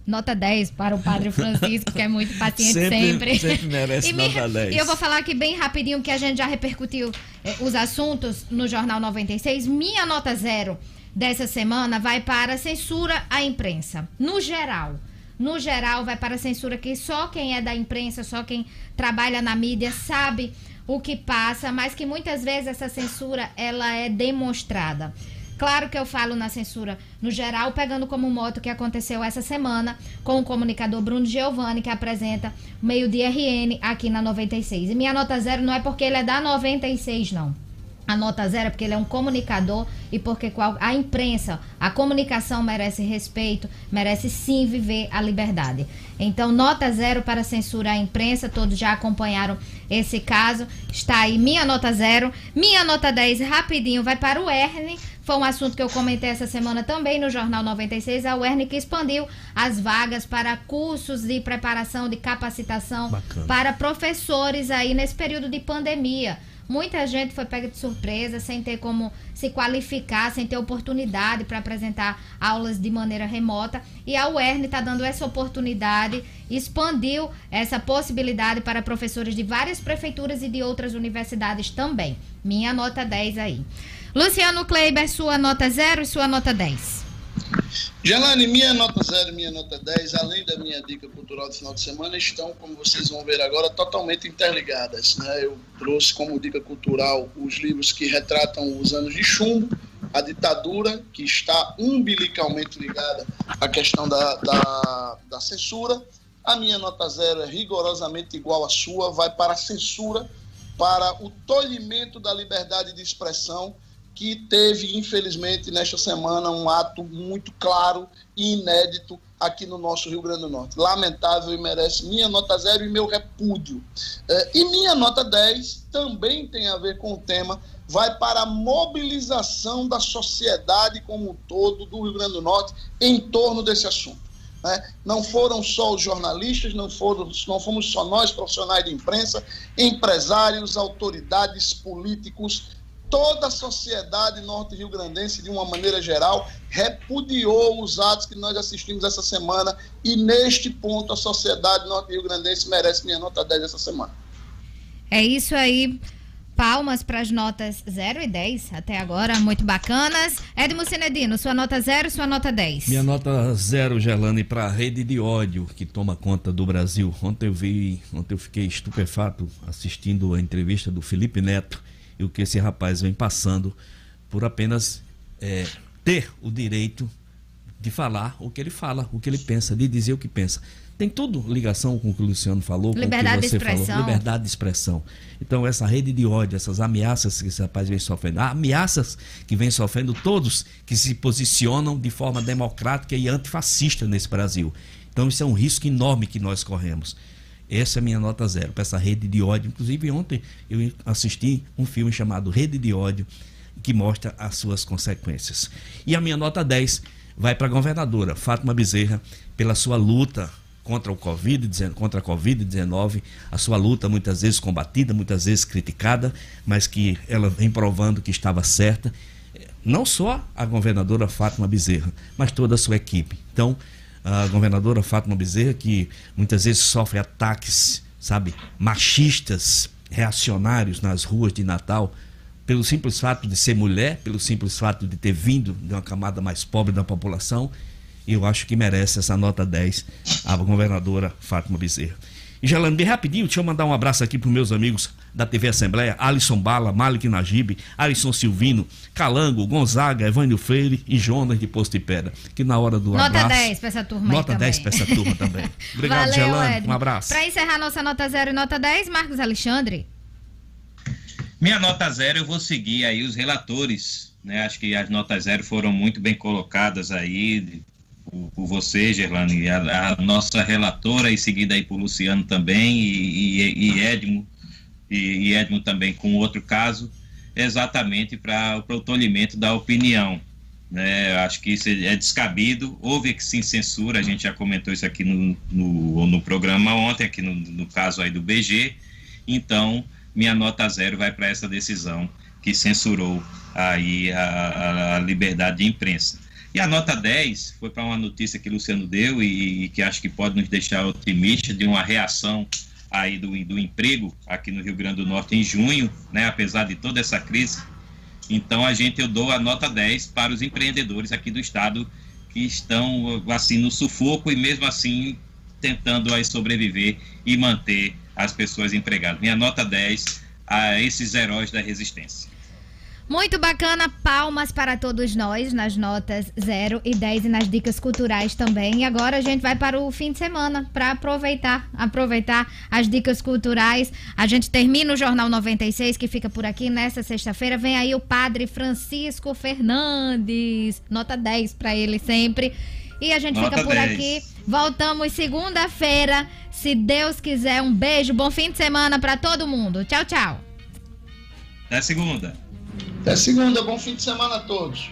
Nota 10 para o Padre Francisco, que é muito paciente sempre. Sempre, sempre merece e nota 10. E eu vou falar aqui bem rapidinho, que a gente já repercutiu eh, os assuntos no Jornal 96. Minha nota 0 dessa semana vai para censura à imprensa, no geral. No geral, vai para censura que só quem é da imprensa, só quem trabalha na mídia sabe o que passa, mas que muitas vezes essa censura ela é demonstrada. Claro que eu falo na censura no geral, pegando como moto que aconteceu essa semana com o comunicador Bruno Giovanni, que apresenta meio de RN aqui na 96. E minha nota zero não é porque ele é da 96, não. A nota zero é porque ele é um comunicador e porque a imprensa, a comunicação merece respeito, merece sim viver a liberdade. Então, nota zero para censurar a imprensa, todos já acompanharam esse caso. Está aí minha nota zero. Minha nota 10, rapidinho, vai para o Erne. Foi um assunto que eu comentei essa semana também no Jornal 96. A UERN que expandiu as vagas para cursos de preparação, de capacitação Bacana. para professores aí nesse período de pandemia. Muita gente foi pega de surpresa, sem ter como se qualificar, sem ter oportunidade para apresentar aulas de maneira remota. E a UERN está dando essa oportunidade, expandiu essa possibilidade para professores de várias prefeituras e de outras universidades também. Minha nota 10 aí. Luciano Kleiber, sua nota 0 e sua nota 10. Gelane, minha nota 0 e minha nota 10, além da minha dica cultural de final de semana, estão, como vocês vão ver agora, totalmente interligadas. Né? Eu trouxe como dica cultural os livros que retratam os anos de chumbo, a ditadura, que está umbilicalmente ligada à questão da, da, da censura. A minha nota 0 é rigorosamente igual à sua, vai para a censura, para o tolhimento da liberdade de expressão que teve, infelizmente, nesta semana, um ato muito claro e inédito aqui no nosso Rio Grande do Norte. Lamentável e merece minha nota zero e meu repúdio. É, e minha nota 10 também tem a ver com o tema, vai para a mobilização da sociedade como um todo do Rio Grande do Norte em torno desse assunto. Né? Não foram só os jornalistas, não, foram, não fomos só nós, profissionais de imprensa, empresários, autoridades, políticos, toda a sociedade norte-rio-grandense, de uma maneira geral, repudiou os atos que nós assistimos essa semana e, neste ponto, a sociedade norte-rio-grandense merece minha nota 10 essa semana. É isso aí. Palmas para as notas 0 e 10 até agora, muito bacanas. Edmo Cinedino, sua nota 0 sua nota 10. Minha nota 0, Gelane, para a rede de ódio que toma conta do Brasil. Ontem eu vi, ontem eu fiquei estupefato assistindo a entrevista do Felipe Neto e o que esse rapaz vem passando por apenas é, ter o direito de falar o que ele fala, o que ele pensa, de dizer o que pensa. Tem tudo ligação com o que o Luciano falou, liberdade com o que você falou. Liberdade de expressão. Então, essa rede de ódio, essas ameaças que esse rapaz vem sofrendo, ameaças que vem sofrendo todos que se posicionam de forma democrática e antifascista nesse Brasil. Então, isso é um risco enorme que nós corremos. Essa é a minha nota zero para essa rede de ódio. Inclusive, ontem eu assisti um filme chamado Rede de Ódio, que mostra as suas consequências. E a minha nota 10 vai para a governadora Fátima Bezerra, pela sua luta contra o Covid, contra a Covid-19, a sua luta muitas vezes combatida, muitas vezes criticada, mas que ela vem provando que estava certa. Não só a governadora Fátima Bezerra, mas toda a sua equipe. Então, a governadora Fátima Bezerra, que muitas vezes sofre ataques, sabe, machistas, reacionários nas ruas de Natal, pelo simples fato de ser mulher, pelo simples fato de ter vindo de uma camada mais pobre da população. Eu acho que merece essa nota 10 a governadora Fátima Bezerra. E Gelando, bem rapidinho, deixa eu mandar um abraço aqui para os meus amigos da TV Assembleia, Alisson Bala, Malik Najib, Alisson Silvino, Calango, Gonzaga, Evânio Freire e Jonas de Posto e Pedra. Que na hora do nota abraço... Nota 10 para essa turma Nota 10 para essa turma também. Obrigado, Gelando. Um abraço. Para encerrar nossa nota 0 e nota 10, Marcos Alexandre. Minha nota 0, eu vou seguir aí os relatores. Né? Acho que as notas 0 foram muito bem colocadas aí por, por você, Gerlane, a, a, nossa relatora, e seguida aí por Luciano também, e, e, e Edmo, e, e Edmo também com outro caso, exatamente para o tolhimento da opinião. Né? Acho que isso é descabido. Houve sim censura, a gente já comentou isso aqui no, no, no programa ontem, aqui no, no caso aí do BG. Então, minha nota zero vai para essa decisão que censurou aí a, a, a liberdade de imprensa. E a nota 10 foi para uma notícia que o Luciano deu e, e, que acho que pode nos deixar otimistas de uma reação aí do, do emprego aqui no Rio Grande do Norte em junho, né, apesar de toda essa crise. Então a gente eu dou a nota 10 para os empreendedores aqui do estado que estão assim no sufoco e mesmo assim tentando aí sobreviver e manter as pessoas empregadas. Minha nota 10 a esses heróis da resistência. Muito bacana, palmas para todos nós nas notas 0 e 10 e nas dicas culturais também. E agora a gente vai para o fim de semana para aproveitar, aproveitar as dicas culturais. A gente termina o Jornal 96 que fica por aqui nessa sexta-feira. Vem aí o Padre Francisco Fernandes, nota 10 para ele sempre. E a gente Nota fica por 10. aqui. Voltamos segunda-feira, se Deus quiser. Um beijo, bom fim de semana para todo mundo. Tchau, tchau. Até segunda. Até segunda, bom fim de semana a todos.